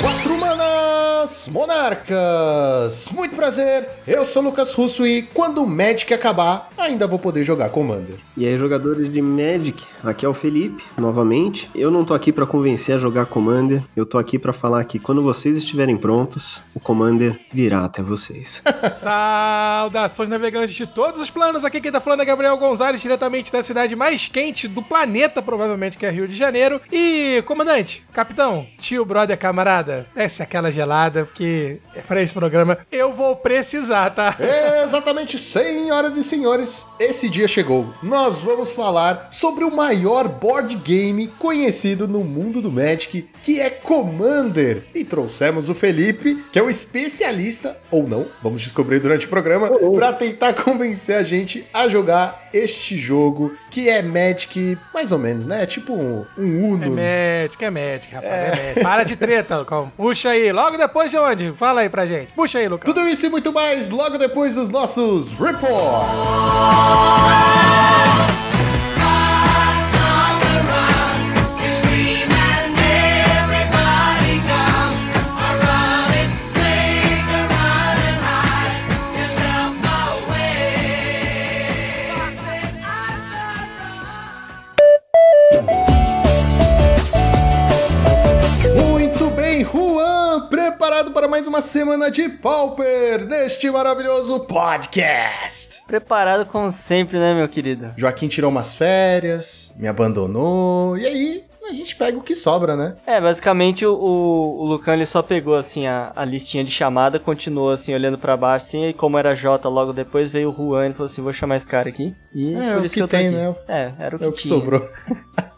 Quatro manas monarcas! Muito prazer, eu sou Lucas Russo e quando o Magic acabar, ainda vou poder jogar Commander. E aí, jogadores de Magic, aqui é o Felipe, novamente. Eu não tô aqui pra convencer a jogar Commander, eu tô aqui pra falar que quando vocês estiverem prontos, o Commander virá até vocês. Saudações navegantes de todos os planos. Aqui quem tá falando é Gabriel Gonzalez, diretamente da cidade mais quente do planeta, provavelmente, que é Rio de Janeiro. E, comandante, capitão, tio, brother, camarada, desce aquela gelada, porque é pra esse programa eu vou precisar, tá? Exatamente, senhoras e senhores, esse dia chegou. Nós vamos falar sobre o maior board game conhecido no mundo do Magic, que é Commander. E trouxemos o Felipe, que é um especialista, ou não, vamos descobrir durante o programa, para tentar convencer a gente a jogar este jogo, que é Magic, mais ou menos, né? É tipo um, um Uno. É Magic, é Magic, rapaz, é, Magic. Para de treta, Lucão. Puxa aí, logo depois de onde? Fala aí pra gente. Puxa aí, Lucão. Tudo isso e muito mais logo depois dos nossos reports. Muito preparado para mais uma semana de Pauper neste maravilhoso podcast. Preparado como sempre, né, meu querido? Joaquim tirou umas férias, me abandonou, e aí a gente pega o que sobra, né? É, basicamente o, o, o Lucan ele só pegou assim a, a listinha de chamada, continuou assim olhando pra baixo, assim, e como era J logo depois veio o Juan e falou assim: vou chamar esse cara aqui. E É, por o isso que eu tô tem, aqui. né? É, era o que, É o que sobrou.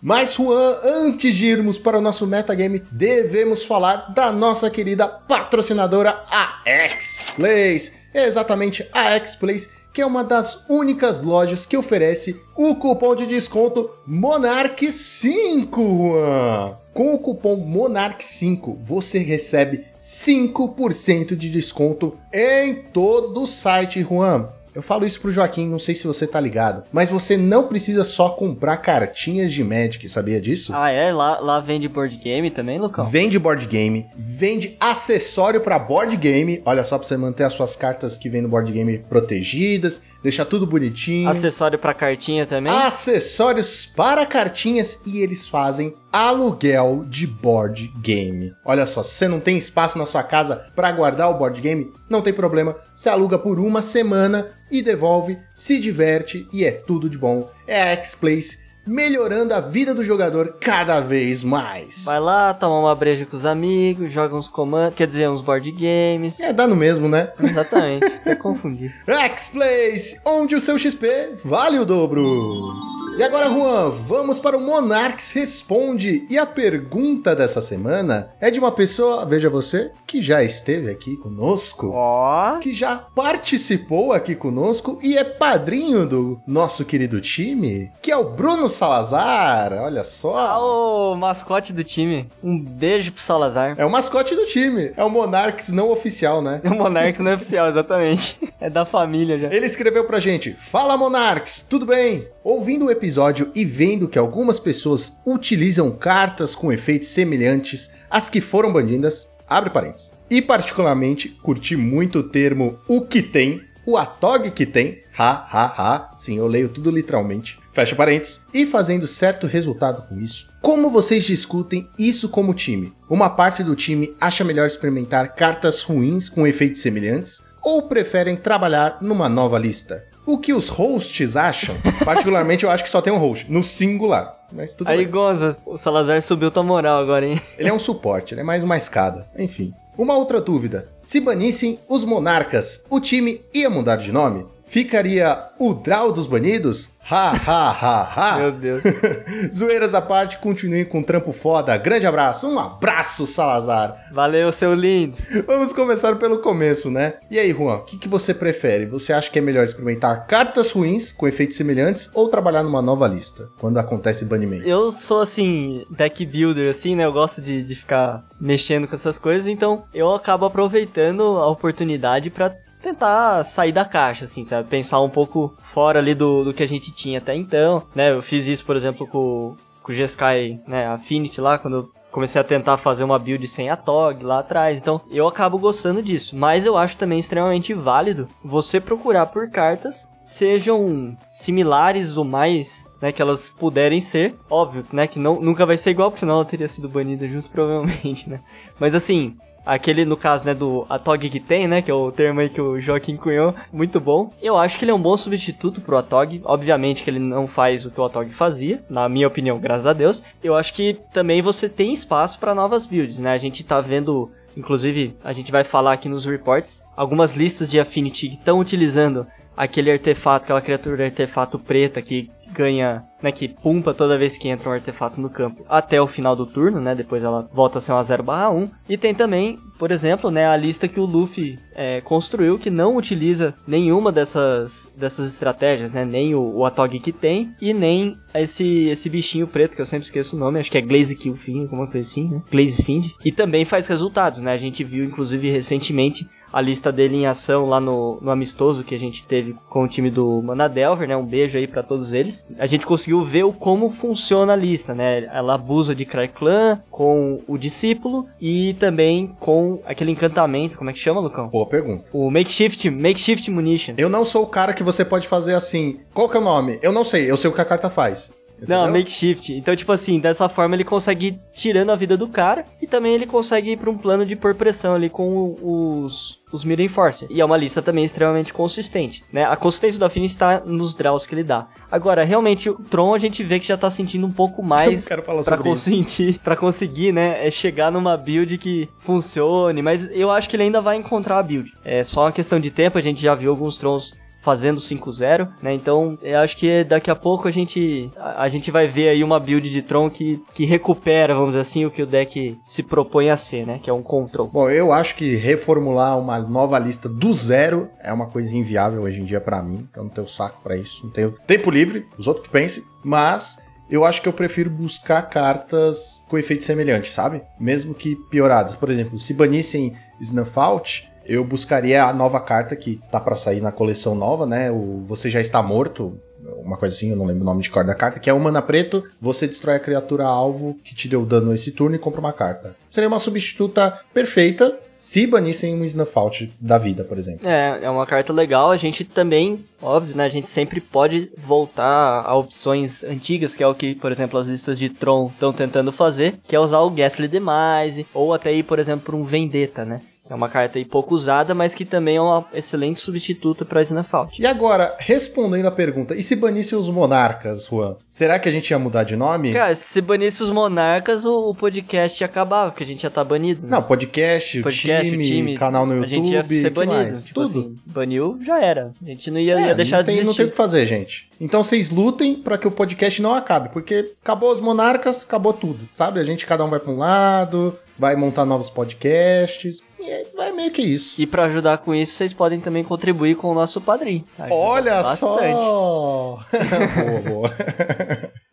Mas, Juan, antes de irmos para o nosso metagame, devemos falar da nossa querida patrocinadora, a X-Plays. Exatamente, a X-Plays, que é uma das únicas lojas que oferece o cupom de desconto Monarch5, Juan. Com o cupom Monarch5, você recebe 5% de desconto em todo o site, Juan. Eu falo isso pro Joaquim, não sei se você tá ligado, mas você não precisa só comprar cartinhas de Magic, sabia disso? Ah, é? Lá, lá vende board game também, Lucão? Vende board game, vende acessório pra board game. Olha só pra você manter as suas cartas que vem no board game protegidas, deixar tudo bonitinho. Acessório pra cartinha também? Acessórios para cartinhas e eles fazem aluguel de board game. Olha só, se você não tem espaço na sua casa para guardar o board game, não tem problema. Você aluga por uma semana e devolve, se diverte e é tudo de bom. É a X-Place melhorando a vida do jogador cada vez mais. Vai lá, toma uma breja com os amigos, joga uns comandos, quer dizer, uns board games. É, dá no mesmo, né? Exatamente, até confundir. X-Place, onde o seu XP vale o dobro. E agora, Juan, vamos para o Monarques Responde. E a pergunta dessa semana é de uma pessoa, veja você, que já esteve aqui conosco. Ó, Que já participou aqui conosco e é padrinho do nosso querido time, que é o Bruno Salazar. Olha Ah, só. o mascote do time. Um beijo pro Salazar. É o mascote do time. É o Monarques não oficial, né? O Monarques não é oficial, exatamente. É da família já. Ele escreveu pra gente: Fala Monarques, tudo bem? Ouvindo o episódio e vendo que algumas pessoas utilizam cartas com efeitos semelhantes às que foram banidas, abre parênteses. E particularmente curti muito o termo o que tem, o atog que tem, ha ha ha, sim, eu leio tudo literalmente, fecha parênteses, e fazendo certo resultado com isso. Como vocês discutem isso como time? Uma parte do time acha melhor experimentar cartas ruins com efeitos semelhantes ou preferem trabalhar numa nova lista? O que os hosts acham? Particularmente eu acho que só tem um host, no singular. Mas tudo Aí, bem. Gonza, o Salazar subiu tua moral agora, hein? Ele é um suporte, ele é mais uma escada. Enfim. Uma outra dúvida. Se banissem os monarcas, o time ia mudar de nome? Ficaria o Draw dos banidos? Ha, ha, ha, ha. Meu Deus. Zoeiras à parte, continuem com um trampo foda. Grande abraço. Um abraço, Salazar. Valeu, seu lindo. Vamos começar pelo começo, né? E aí, Juan, o que, que você prefere? Você acha que é melhor experimentar cartas ruins com efeitos semelhantes ou trabalhar numa nova lista quando acontece banimento? Eu sou assim, deck builder, assim, né? Eu gosto de, de ficar mexendo com essas coisas, então eu acabo aproveitando a oportunidade pra tentar sair da caixa, assim, sabe? Pensar um pouco fora ali do, do que a gente tinha até então, né? Eu fiz isso, por exemplo, com, com o G-Sky, né, Affinity lá, quando eu comecei a tentar fazer uma build sem a TOG lá atrás. Então, eu acabo gostando disso. Mas eu acho também extremamente válido você procurar por cartas sejam similares ou mais, né, que elas puderem ser. Óbvio, né, que não, nunca vai ser igual, porque senão ela teria sido banida junto, provavelmente, né. Mas assim, Aquele, no caso, né, do Atog que tem, né, que é o termo aí que o Joaquim cunhou, muito bom. Eu acho que ele é um bom substituto pro Atog. Obviamente que ele não faz o que o Atog fazia, na minha opinião, graças a Deus. Eu acho que também você tem espaço para novas builds, né? A gente tá vendo Inclusive, a gente vai falar aqui nos reports algumas listas de Affinity que estão utilizando aquele artefato, aquela criatura artefato preta que ganha, né, que pumpa toda vez que entra um artefato no campo até o final do turno, né, depois ela volta a ser uma 0/1. E tem também, por exemplo, né, a lista que o Luffy é, construiu que não utiliza nenhuma dessas, dessas estratégias, né, nem o, o Atog que tem e nem esse, esse bichinho preto, que eu sempre esqueço o nome, acho que é Glaze Killfiend, alguma coisa assim, né, Glaze Fiend. E também faz resultados, né, a gente viu inclusive recentemente a lista dele em ação lá no, no amistoso que a gente teve com o time do Manadelver, né? Um beijo aí para todos eles. A gente conseguiu ver o como funciona a lista, né? Ela abusa de Cry Clan com o discípulo e também com aquele encantamento, como é que chama, Lucão? Boa pergunta. O Makeshift, Makeshift Munitions. Eu não sou o cara que você pode fazer assim. Qual que é o nome? Eu não sei, eu sei o que a carta faz. Entendeu? Não, makeshift. Então, tipo assim, dessa forma ele consegue ir tirando a vida do cara e também ele consegue ir pra um plano de pôr pressão ali com os, os Mirror Force. E é uma lista também extremamente consistente, né? A consistência do Affinity está nos draws que ele dá. Agora, realmente, o Tron a gente vê que já tá sentindo um pouco mais para conseguir, para conseguir, né, é chegar numa build que funcione, mas eu acho que ele ainda vai encontrar a build. É só uma questão de tempo, a gente já viu alguns Trons fazendo 5-0, né? Então, eu acho que daqui a pouco a gente a, a, gente vai ver aí uma build de Tron que, que recupera, vamos dizer assim, o que o deck se propõe a ser, né? Que é um control. Bom, eu acho que reformular uma nova lista do zero é uma coisa inviável hoje em dia para mim. Eu não tenho saco para isso, não tenho tempo livre, os outros que pensem, mas eu acho que eu prefiro buscar cartas com efeito semelhante, sabe? Mesmo que pioradas. Por exemplo, se banissem Snuff Out, eu buscaria a nova carta que tá para sair na coleção nova, né? O Você Já Está Morto, uma coisa assim, eu não lembro o nome de cor da carta, que é um mana preto, você destrói a criatura alvo que te deu dano esse turno e compra uma carta. Seria uma substituta perfeita se banissem um Snuff da vida, por exemplo. É, é uma carta legal, a gente também, óbvio, né, a gente sempre pode voltar a opções antigas, que é o que, por exemplo, as listas de Tron estão tentando fazer, que é usar o Ghastly Demise, ou até ir, por exemplo, um Vendetta, né? É uma carta aí pouco usada, mas que também é uma excelente substituta para Snafalt. E agora, respondendo a pergunta, e se banisse os monarcas, Juan? Será que a gente ia mudar de nome? Cara, se banisse os monarcas, o, podcast ia acabar, porque a gente já tá banido. Né? Não, podcast, podcast o, time, o time, canal no YouTube, a gente ia ser banido. Tipo Tudo. Assim, baniu, já era. A gente não ia, é, ia deixar não tem, de existir. Não tem o que fazer, gente. Então vocês lutem para que o podcast não acabe, porque acabou os monarcas, acabou tudo, sabe? A gente cada um vai para um lado, vai montar novos podcasts. E é, vai meio que isso. E para ajudar com isso, vocês podem também contribuir com o nosso padrinho. Olha bastante. só! boa, boa.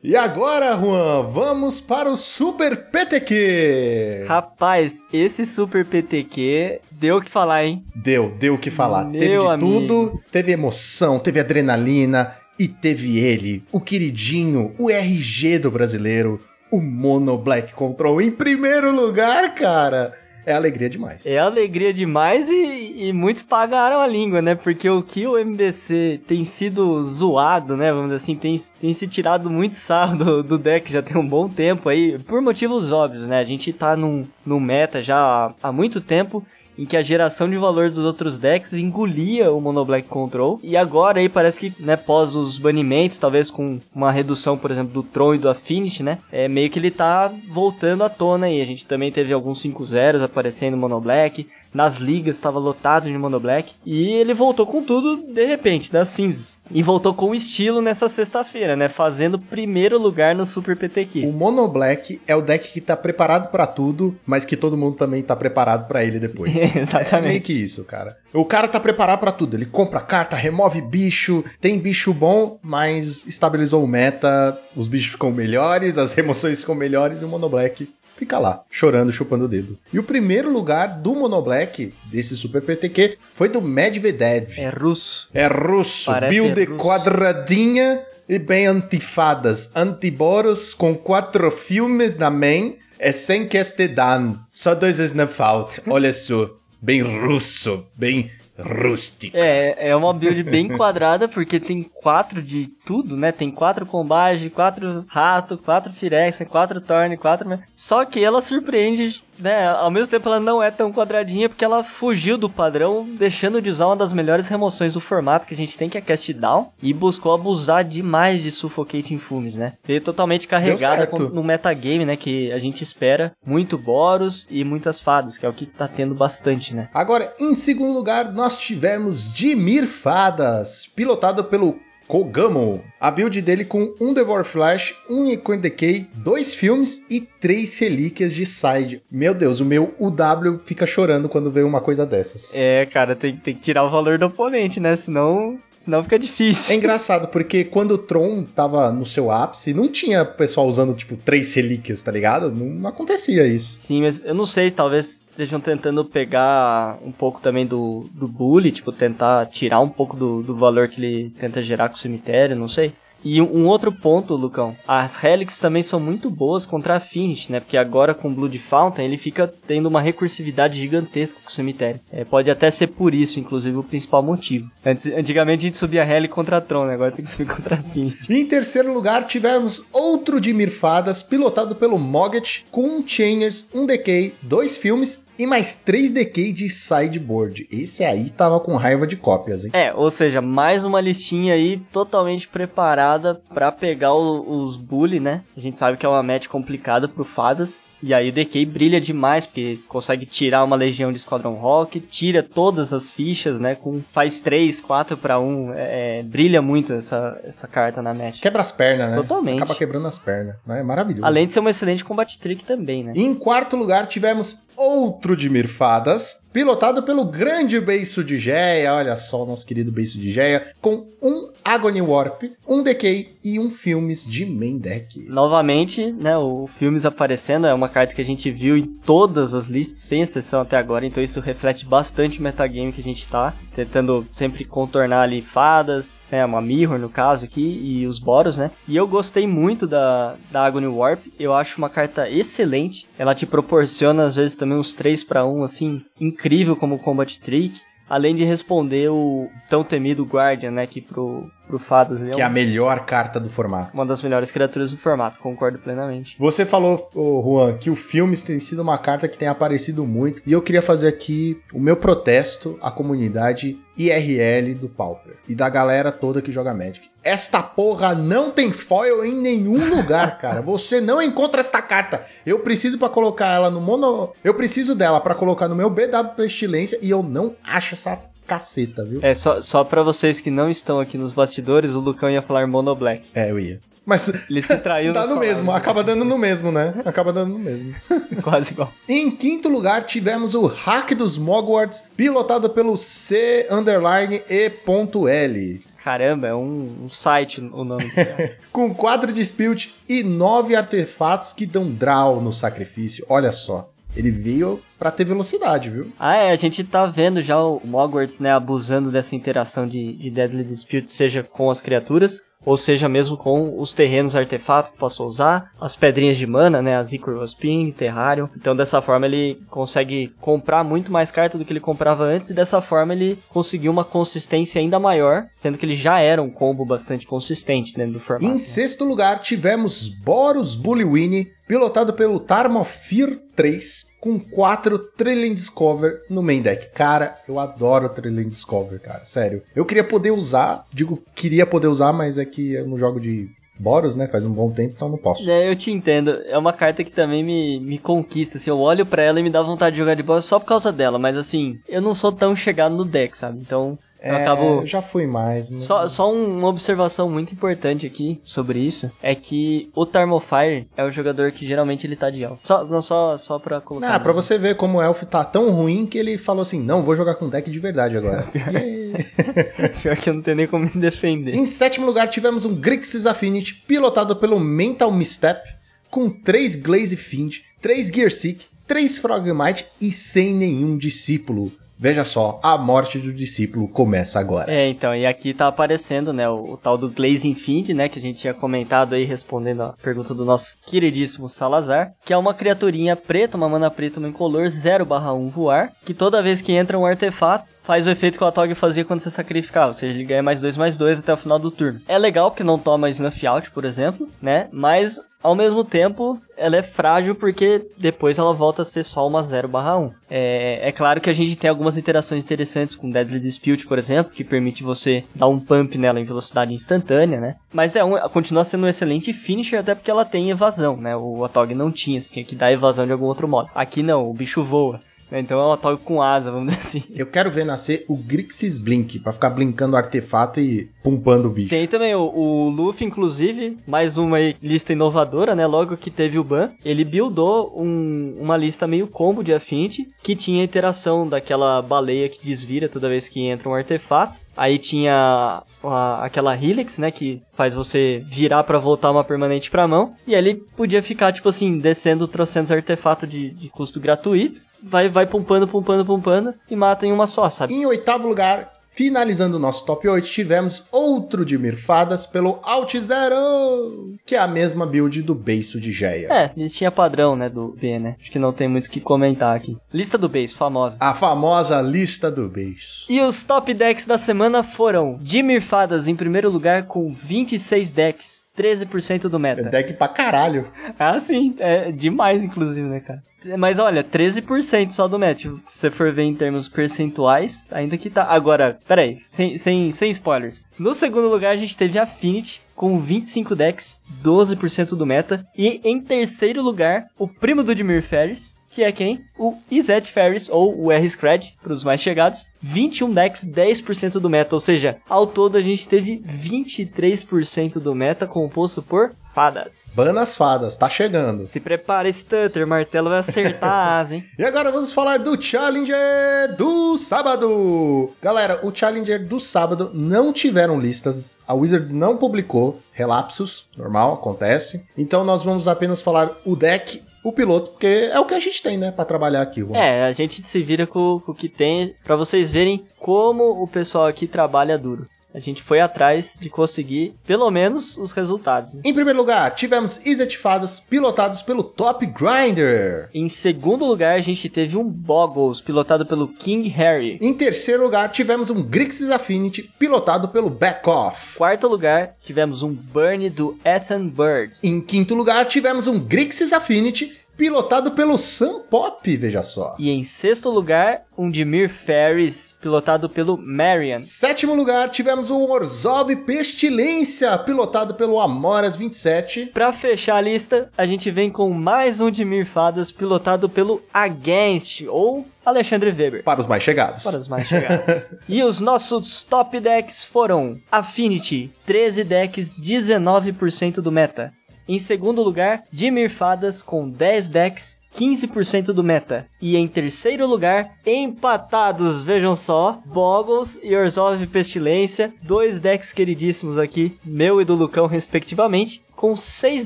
e agora, Juan, vamos para o Super PTQ. Rapaz, esse Super PTQ deu o que falar, hein? Deu, deu o que falar. Meu teve de amigo. tudo, teve emoção, teve adrenalina e teve ele, o queridinho, o RG do brasileiro, o Mono Black Control em primeiro lugar, cara. É alegria demais. É alegria demais e, e, muitos pagaram a língua, né? Porque o que o MBC tem sido zoado, né? Vamos dizer assim, tem, tem se tirado muito sarro do, do deck já tem um bom tempo aí, por motivos óbvios, né? A gente tá num, num meta já há, há muito tempo em que a geração de valor dos outros decks engolia o Mono Black Control. E agora aí parece que, né, pós os banimentos, talvez com uma redução, por exemplo, do Tron e do Affinity, né? É meio que ele tá voltando à tona aí. A gente também teve alguns 5-0 aparecendo no Mono Black nas ligas, estava lotado de Mono Black. E ele voltou com tudo de repente, das cinzas. E voltou com estilo nessa sexta-feira, né? Fazendo primeiro lugar no Super PTQ. O Mono Black é o deck que tá preparado para tudo, mas que todo mundo também tá preparado para ele depois. Exatamente. É meio que isso, cara. O cara tá preparado para tudo. Ele compra carta, remove bicho, tem bicho bom, mas estabilizou o meta, os bichos ficam melhores, as remoções ficam melhores e o Mono Black fica lá, chorando, chupando o dedo. E o primeiro lugar do Monoblack, desse Super PTQ, foi do Medvedev. É russo. É russo, Parece build russo. quadradinha e bem antifadas. Antiboros com quatro filmes na main e sem que este dan. Só dois snap-out. Olha só, bem russo, bem rústico. É, é uma build bem quadrada, porque tem quatro de tudo, né? Tem quatro combate, quatro rato, quatro firex, quatro torne, quatro... Só que ela surpreende, né? Ao mesmo tempo ela não é tão quadradinha, porque ela fugiu do padrão, deixando de usar uma das melhores remoções do formato que a gente tem, que é Cast Down, e buscou abusar demais de Suffocating Fumes, né? Veio totalmente carregada com, no metagame, né? Que a gente espera muito Boros e muitas fadas, que é o que tá tendo bastante, né? Agora, em segundo lugar, nós tivemos Dimir Fadas, pilotado pelo Kogamo. A build dele com um Devour Flash, um Equine Decay, dois filmes e três relíquias de side. Meu Deus, o meu UW fica chorando quando vê uma coisa dessas. É, cara, tem, tem que tirar o valor do oponente, né? Senão, senão fica difícil. É engraçado, porque quando o Tron tava no seu ápice, não tinha pessoal usando, tipo, três relíquias, tá ligado? Não, acontecia isso. Sim, mas eu não sei, talvez estejam tentando pegar um pouco também do, do bully, tipo, tentar tirar um pouco do, do valor que ele tenta gerar com o cemitério, não sei. E um outro ponto, Lucão, as Helix também são muito boas contra a Finish, né? Porque agora com Blood Fountain ele fica tendo uma recursividade gigantesca com o cemitério. É, pode até ser por isso, inclusive, o principal motivo. Antes, antigamente a gente subia Heli contra a Tron, né? Agora tem que subir contra a Finish. Em terceiro lugar, tivemos outro de Mirfadas, pilotado pelo Mogget, com um Chainers, um Decay, dois filmes e mais três Decay de sideboard. Esse aí tava com raiva de cópias, hein? É, ou seja, mais uma listinha aí totalmente preparada pra pegar o- os bully, né? A gente sabe que é uma match complicada pro Fadas. E aí o DK brilha demais, porque consegue tirar uma legião de Esquadrão Rock, tira todas as fichas, né? Com, faz 3, 4 pra 1. É, brilha muito essa, essa carta na match. Quebra as pernas, né? Totalmente. Acaba quebrando as pernas. né? É maravilhoso. Além de ser um excelente combat trick também, né? Em quarto lugar, tivemos outro de Mirfadas, pilotado pelo grande Beiço de Geia. Olha só o nosso querido Beiço de Geia, com um Agony Warp, um Decay e um Filmes de main deck. Novamente, né, o Filmes aparecendo é uma carta que a gente viu em todas as listas, sem exceção até agora, então isso reflete bastante o metagame que a gente tá, tentando sempre contornar ali fadas, né, uma Mirror no caso aqui, e os Boros, né, e eu gostei muito da, da Agony Warp, eu acho uma carta excelente, ela te proporciona às vezes também uns 3 para 1, assim, incrível como combat trick, além de responder o tão temido Guardian, né, que pro, pro Fadas ele é Que é a melhor carta do formato. uma das melhores criaturas do formato, concordo plenamente. Você falou, Juan, que o Filmes tem sido uma carta que tem aparecido muito. E eu queria fazer aqui o meu protesto à comunidade IRL do Pauper. E da galera toda que joga Magic. Esta porra não tem foil em nenhum lugar, cara. Você não encontra esta carta. Eu preciso pra colocar ela no mono... Eu preciso dela pra colocar no meu BW Pestilência e eu não acho essa caceta, viu? É, só, só pra vocês que não estão aqui nos bastidores, o Lucão ia falar Mono Black. É, eu ia. Mas Ele se traiu dá nas no mesmo, palavras. acaba dando no mesmo, né? Acaba dando no mesmo. Quase igual. Em quinto lugar, tivemos o Hack dos Mogwarts, pilotado pelo C underline E.L. Caramba, é um, um site o nome. Com quatro Dispute e nove artefatos que dão draw no sacrifício. Olha só, ele veio pra ter velocidade, viu? ah, é, a gente tá vendo já o Mogwarts, né, abusando dessa interação de, de Deadly Dispute, seja com as criaturas, ou seja mesmo com os terrenos artefatos que possa usar, as pedrinhas de mana, né, as Ichor Waspin, Terrarium. Então dessa forma ele consegue comprar muito mais carta do que ele comprava antes, e dessa forma ele conseguiu uma consistência ainda maior, sendo que ele já era um combo bastante consistente dentro do formato. Em né? sexto lugar, tivemos Boros Bullywini, pilotado pelo Tarmophir 3, com quatro Trillion Discover no main deck. Cara, eu adoro Trillion Discover, cara, sério. Eu queria poder usar, digo, queria poder usar, mas é que eu não jogo de Boros, né, faz um bom tempo, então não posso. É, eu te entendo. É uma carta que também me, me conquista, assim. Eu olho pra ela e me dá vontade de jogar de bola só por causa dela. Mas, assim, eu não sou tão chegado no deck, sabe? Então, eu É, acabo... eu já fui mais. mas- Só, só um- uma observação muito importante aqui sobre isso é que o Thermofire é o jogador que geralmente ele tá de elfo. Só, não, só, só pra colocar. Ah, pra você ver como o Elf tá tão ruim que ele falou assim: não, vou jogar com deck de verdade agora. Yay. Pior que eu não tenho nem como me defender. em sétimo lugar, tivemos um Grixis Affinity, pilotado pelo Mental Misstep, com 3 Glaze Fiend, 3 Gearseek, 3 Frogmite e sem nenhum discípulo. Veja só, a morte do discípulo começa agora. É, então, e aqui tá aparecendo, né, o, o tal do Glazing Fiend, né, que a gente tinha comentado aí respondendo a pergunta do nosso queridíssimo Salazar, que é uma criaturinha preta, uma mana preta no incolor 0/1 voar, que toda vez que entra um artefato, faz o efeito que o Atog fazia quando você sacrificava, ou seja, ele ganha mais 2 mais 2 até o final do turno. É legal porque não toma snuff out, por exemplo, né? Mas ao mesmo tempo, ela é frágil porque depois ela volta a ser só uma 0/1. É, é claro que a gente tem algumas interações interessantes com Deadly Dispute, por exemplo, que permite você dar um pump nela em velocidade instantânea, né? Mas é um, continua sendo um excelente finisher, até porque ela tem evasão, né? O Atog não tinha, você tinha que dar evasão de algum outro modo. Aqui não, o bicho voa. Então ela toca com asa, vamos dizer assim. Eu quero ver nascer o Grixis Blink, pra ficar blinkando o artefato e pumpando o bicho. Tem também o, o Luffy, inclusive, mais uma lista inovadora, né? Logo que teve o ban, ele buildou um, uma lista meio combo de Affinity, que tinha a interação daquela baleia que desvira toda vez que entra um artefato. Aí tinha a, aquela Helix, né, que faz você virar para voltar uma permanente pra mão. E ele podia ficar, tipo assim, descendo trocentos artefatos de, de custo gratuito vai, vai pumpando, pumpando, pumpando e mata em uma só, sabe? Em oitavo lugar, finalizando o nosso top 8, tivemos outro de Mirfadas pelo Alt Zero, que é a mesma build do beiço de Geia. É, listinha padrão, né, do B, né? Acho que não tem muito o que comentar aqui. Lista do beiço, famosa. A famosa lista do beiço. E os top decks da semana foram de Mirfadas em primeiro lugar com 26 decks. 13% do meta. É deck pra caralho. Ah, sim. É demais, inclusive, né, cara? Mas olha, 13% só do match. Se você for ver em termos percentuais, ainda que tá. Agora, peraí, sem, sem, sem spoilers. No segundo lugar, a gente teve Affinity com 25 decks, 12% do meta. E em terceiro lugar, o primo do Dimir Ferris, que é quem? O Izet Ferris, ou o R-Scred, para os mais chegados. 21 decks, 10% do meta, ou seja, ao todo a gente teve 23% do meta composto por fadas. Banas fadas, tá chegando. Se prepara, Stutter, martelo vai acertar a asa, hein? e agora vamos falar do Challenger do sábado. Galera, o Challenger do sábado não tiveram listas, a Wizards não publicou relapsos, normal, acontece. Então nós vamos apenas falar o deck o piloto, porque é o que a gente tem, né, para trabalhar aqui. Vamos. É, a gente se vira com, com o que tem, para vocês verem como o pessoal aqui trabalha duro a gente foi atrás de conseguir pelo menos os resultados. Né? Em primeiro lugar, tivemos Isetifadas pilotados pelo Top Grinder. Em segundo lugar, a gente teve um Boggles pilotado pelo King Harry. Em terceiro lugar, tivemos um Grixis Affinity pilotado pelo Back Off. Quarto lugar, tivemos um Burn do Ethan Bird. Em quinto lugar, tivemos um Grixis Affinity pilotado pelo Sam Pop, veja só. E em sexto lugar, um Dimir Ferris, pilotado pelo Marion. Sétimo lugar, tivemos o Orzhov Pestilência, pilotado pelo Amoras 27. Pra fechar a lista, a gente vem com mais um Dimir Fadas, pilotado pelo Against, ou Alexandre Weber. Para os mais chegados. Para os mais chegados. e os nossos top decks foram Affinity, 13 decks, 19% do meta. Em segundo lugar, Dimir Fadas com 10 decks, 15% do meta. E em terceiro lugar, empatados, vejam só, Boggles e Orzhov Pestilência, dois decks queridíssimos aqui, meu e do Lucão respectivamente, com 6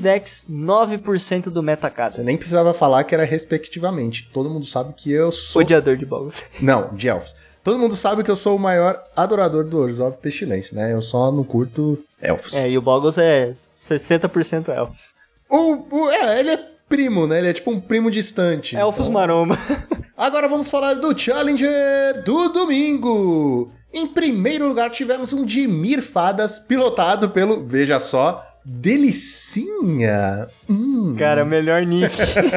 decks, 9% do meta cada. Você nem precisava falar que era respectivamente. Todo mundo sabe que eu sou... Odiador de Boggles. Não, de Elfos. Todo mundo sabe que eu sou o maior adorador do Orzhov Pestilência, né? Eu só não curto elfos. É, e o Boggles é 60% elfos. O, o, é, ele é primo, né? Ele é tipo um primo distante. Elfos então... maromba. Agora vamos falar do Challenger do domingo. Em primeiro lugar tivemos um Dimir Fadas pilotado pelo, veja só, Delicinha. Hum. Cara, melhor nick.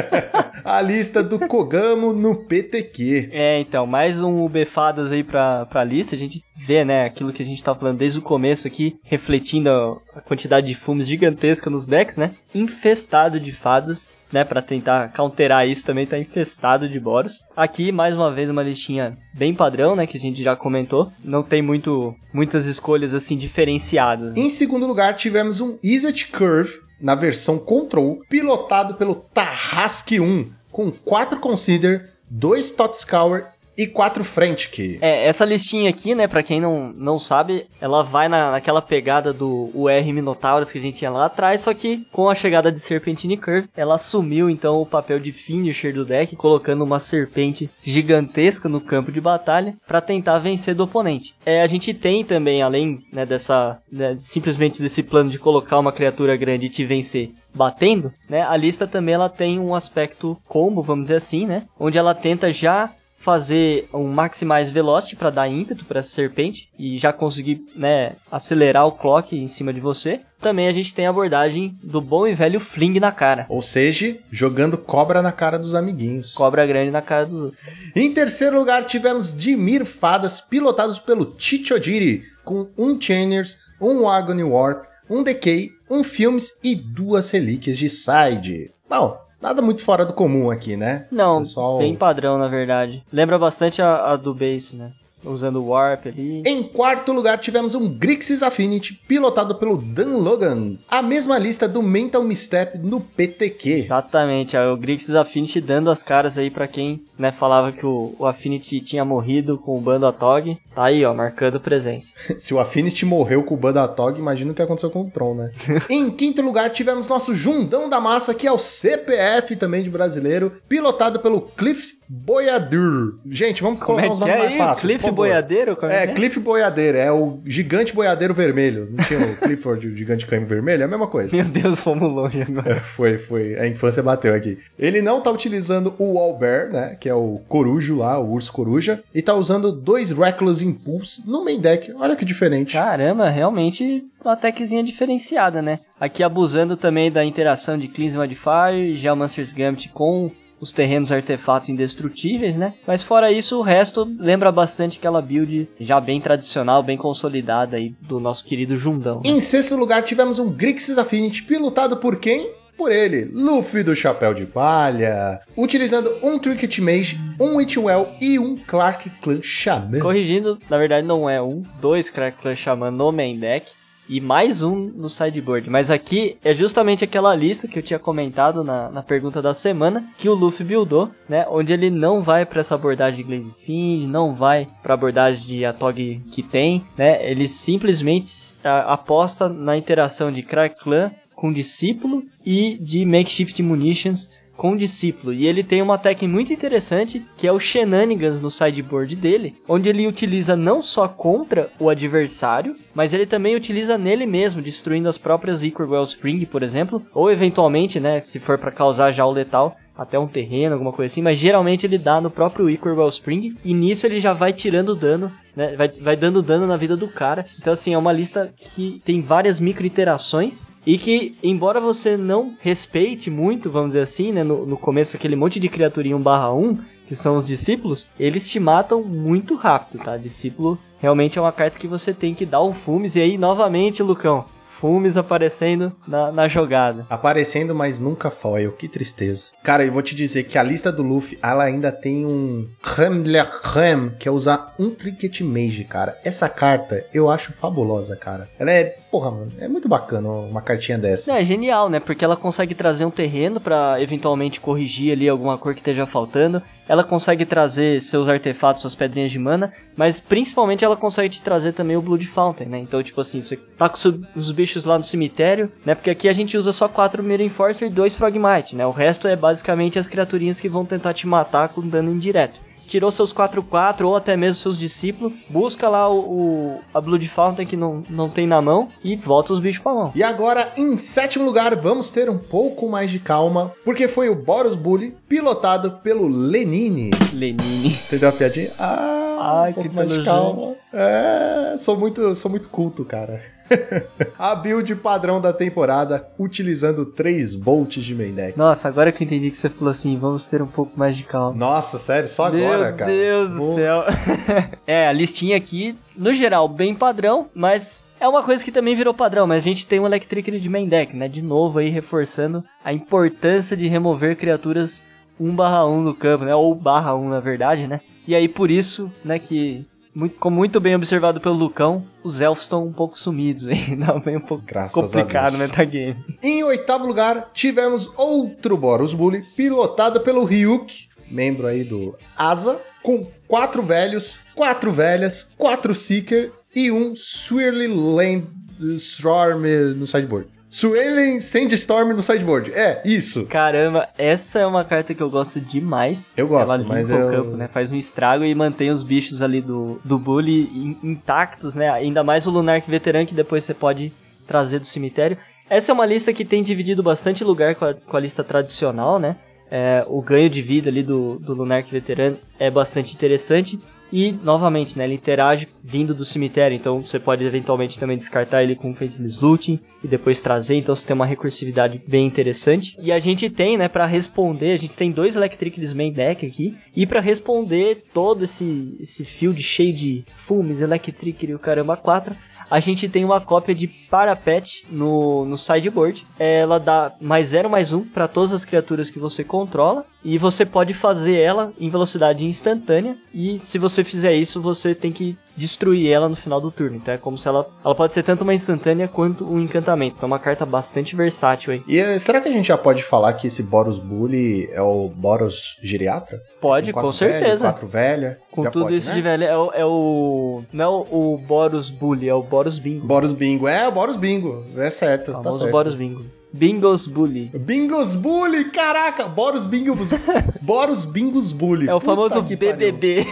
a lista do Kogamo no PTQ. É, então, mais um Ubefadas aí pra, pra lista. A gente vê, né, aquilo que a gente tá falando desde o começo aqui, refletindo a quantidade de fumos gigantesca nos decks, né? Infestado de fadas né, para tentar counterar isso também tá infestado de Boros. Aqui mais uma vez uma listinha bem padrão, né, que a gente já comentou. Não tem muito muitas escolhas assim diferenciadas. Em segundo lugar, tivemos um Izzet Curve na versão Control, pilotado pelo Tarrasque 1, com 4 Consider, 2 Totscour e quatro frente que. É, essa listinha aqui, né, pra quem não, não sabe, ela vai na, naquela pegada do UR Minotauros que a gente tinha lá atrás, só que com a chegada de Serpentine Curve, ela assumiu então o papel de finisher do deck, colocando uma serpente gigantesca no campo de batalha para tentar vencer do oponente. É, a gente tem também, além né, dessa, né, simplesmente desse plano de colocar uma criatura grande e te vencer batendo, né, a lista também ela tem um aspecto combo, vamos dizer assim, né, onde ela tenta já fazer um Maximize Velocity para dar ímpeto para essa serpente e já conseguir, né, acelerar o clock em cima de você. Também a gente tem a abordagem do bom e velho fling na cara. Ou seja, jogando cobra na cara dos amiguinhos. Cobra grande na cara dos Em terceiro lugar, tivemos Dimir Fadas, pilotados pelo Chichodiri, com um Chainers, um Agony Warp, um Decay, um Filmes e duas relíquias de side. Bom, Nada muito fora do comum aqui, né? Não, Pessoal... bem padrão, na verdade. Lembra bastante a, a do base, né? Usando o Warp ali. Em quarto lugar, tivemos um Grixis Affinity, pilotado pelo Dan Logan. A mesma lista do Mental Misstep no PTQ. Exatamente, é o Grixis Affinity dando as caras aí para quem né, falava que o, o, Affinity tinha morrido com o Bando Atog. Tá aí, ó, marcando presença. Se o Affinity morreu com o Bando Atog, imagina o que aconteceu com o Tron, né? em quinto lugar, tivemos nosso Jundão da Massa, que é o CPF também de brasileiro, pilotado pelo Cliff Boiadur. Gente, vamos Como colocar é que nomes é mais fáceis. Cliff. Boiadeiro? Como É, que Cliff Boiadeiro, é o gigante boiadeiro vermelho. Não tinha o Clifford, o gigante canho vermelho? É a mesma coisa. Meu Deus, fomos longe agora. É, foi, foi. A infância bateu aqui. Ele não tá utilizando o Wallbear, né? Que é o corujo lá, o urso coruja. E tá usando dois Reckless Impulse no main deck. Olha que diferente. Caramba, realmente uma techzinha diferenciada, né? Aqui abusando também da interação de Cleanse Modifier, Geomancer's Gambit com os terrenos artefato indestrutíveis, né? Mas fora isso, o resto lembra bastante aquela build já bem tradicional, bem consolidada aí do nosso querido Jundão. Em sexto lugar, tivemos um Grixis Affinity pilotado por quem? Por ele, Luffy do Chapéu de Palha, utilizando um Trinket Mage, um Witchwell e um Clark Clan Shaman. Corrigindo, na verdade não é um, dois Clark Clan Shaman no main deck e mais um no sideboard. Mas aqui é justamente aquela lista que eu tinha comentado na, na pergunta da semana que o Luffy buildou, né? Onde ele não vai para essa abordagem de Glaze Fiend, não vai para abordagem de Atog que tem, né? Ele simplesmente a, aposta na interação de Crack Clan com discípulo e de Makeshift Munitions com o discípulo. E ele tem uma tech muito interessante, que é o Shenanigans no sideboard dele, onde ele utiliza não só contra o adversário, mas ele também utiliza nele mesmo, destruindo as próprias Equal Wellspring, por exemplo, ou eventualmente, né, se for para causar já o letal, até um terreno, alguma coisa assim, mas geralmente ele dá no próprio Equal Wellspring, e nisso ele já vai tirando dano, né, vai, vai dando dano na vida do cara. Então assim, é uma lista que tem várias micro interações, e que, embora você não respeite muito, vamos dizer assim, né, no, no começo aquele monte de criaturinha 1 barra 1, que são os discípulos, eles te matam muito rápido, tá? Discípulo realmente é uma carta que você tem que dar um fumes, e aí, novamente, Lucão, Fumes aparecendo na, na, jogada. Aparecendo, mas nunca foil. Que tristeza. Cara, eu vou te dizer que a lista do Luffy, ela ainda tem um Ram, que é usar um Trinket Mage, cara. Essa carta eu acho fabulosa, cara. Ela é, porra, mano, é muito bacana uma cartinha dessa. É, genial, né? Porque ela consegue trazer um terreno para eventualmente corrigir ali alguma cor que esteja faltando. Ela consegue trazer seus artefatos, suas pedrinhas de mana, mas principalmente ela consegue te trazer também o Blood Fountain, né? Então, tipo assim, você tá com os bichos lá no cemitério, né? Porque aqui a gente usa só 4 Mirror Enforcer e 2 Frogmite, né? O resto é basicamente as criaturinhas que vão tentar te matar com dano indireto tirou seus 4-4 ou até mesmo seus discípulos, busca lá o, o, a Blood Fountain que não, não tem na mão e volta os bichos pra mão. E agora, em sétimo lugar, vamos ter um pouco mais de calma, porque foi o Boros Bully, pilotado pelo Lenine. Lenine. Entendeu a piadinha? Ah, Ai, um pouco que mais de calma. É, sou muito, sou muito culto, cara. a build padrão da temporada, utilizando três bolts de main deck. Nossa, agora que eu entendi que você falou assim, vamos ter um pouco mais de calma. Nossa, sério, só agora, Meu cara. Deus do Vou- céu. é, a listinha aqui, no geral, bem padrão, mas é uma coisa que também virou padrão, mas a gente tem um Electric de main deck, né? De novo aí reforçando a importância de remover criaturas 1/1 do campo, né? Ou barra 1, na verdade, né? E aí por isso, né, que muito, como muito bem observado pelo Lucão, os elfos estão um pouco sumidos aí, não, bem um pouco Graças a complicado no metagame. Em oitavo lugar, tivemos outro Boros Bully, pilotado pelo Ryuk, membro aí do Asa, com quatro velhos, quatro velhas, quatro Seeker e um Swirly Landstorm no sideboard. Swirling Sandstorm no sideboard. É, isso. Caramba, essa é uma carta que eu gosto demais. Eu gosto, Ela limpa mas o eu- campo, né? Faz um estrago e mantém os bichos ali do, do bully in- intactos, né? Ainda mais o Lunark Veteran que depois você pode trazer do cemitério. Essa é uma lista que tem dividido bastante lugar com a, com a lista tradicional, né? É, o ganho de vida ali do, do Lunark Veteran é bastante interessante. E, novamente, né, ele interage vindo do cemitério, então você pode eventualmente também descartar ele com Faceless Looting e depois trazer, então você tem uma recursividade bem interessante. E a gente tem, né, para responder, a gente tem dois Electric main deck aqui, e para responder todo esse, esse field cheio de fumes, Electric e o caramba 4, a gente tem uma cópia de Parapet no, no sideboard. Ela dá mais 0 mais 1 um para todas as criaturas que você controla. E você pode fazer ela em velocidade instantânea. E se você fizer isso, você tem que destruir ela no final do turno. Então é como se ela. Ela pode ser tanto uma instantânea quanto um encantamento. Então é uma carta bastante versátil aí. E eh, será que a gente já pode falar que esse Boros Bully é o Boros Geriatra? Pode, com, velho, certeza. quatro velha. com tudo pode, isso né? de velho. É o, é o. Não é o, o Boros Bully, é o Boros Bingo. Boros Bingo. É, o Boros Bingo. É certo, O tá certo. Boros Bingo. Bingos Bully. Bingos Bully, caraca! Boros Bingos... Boros Bingos Bully. É o famoso. BBB.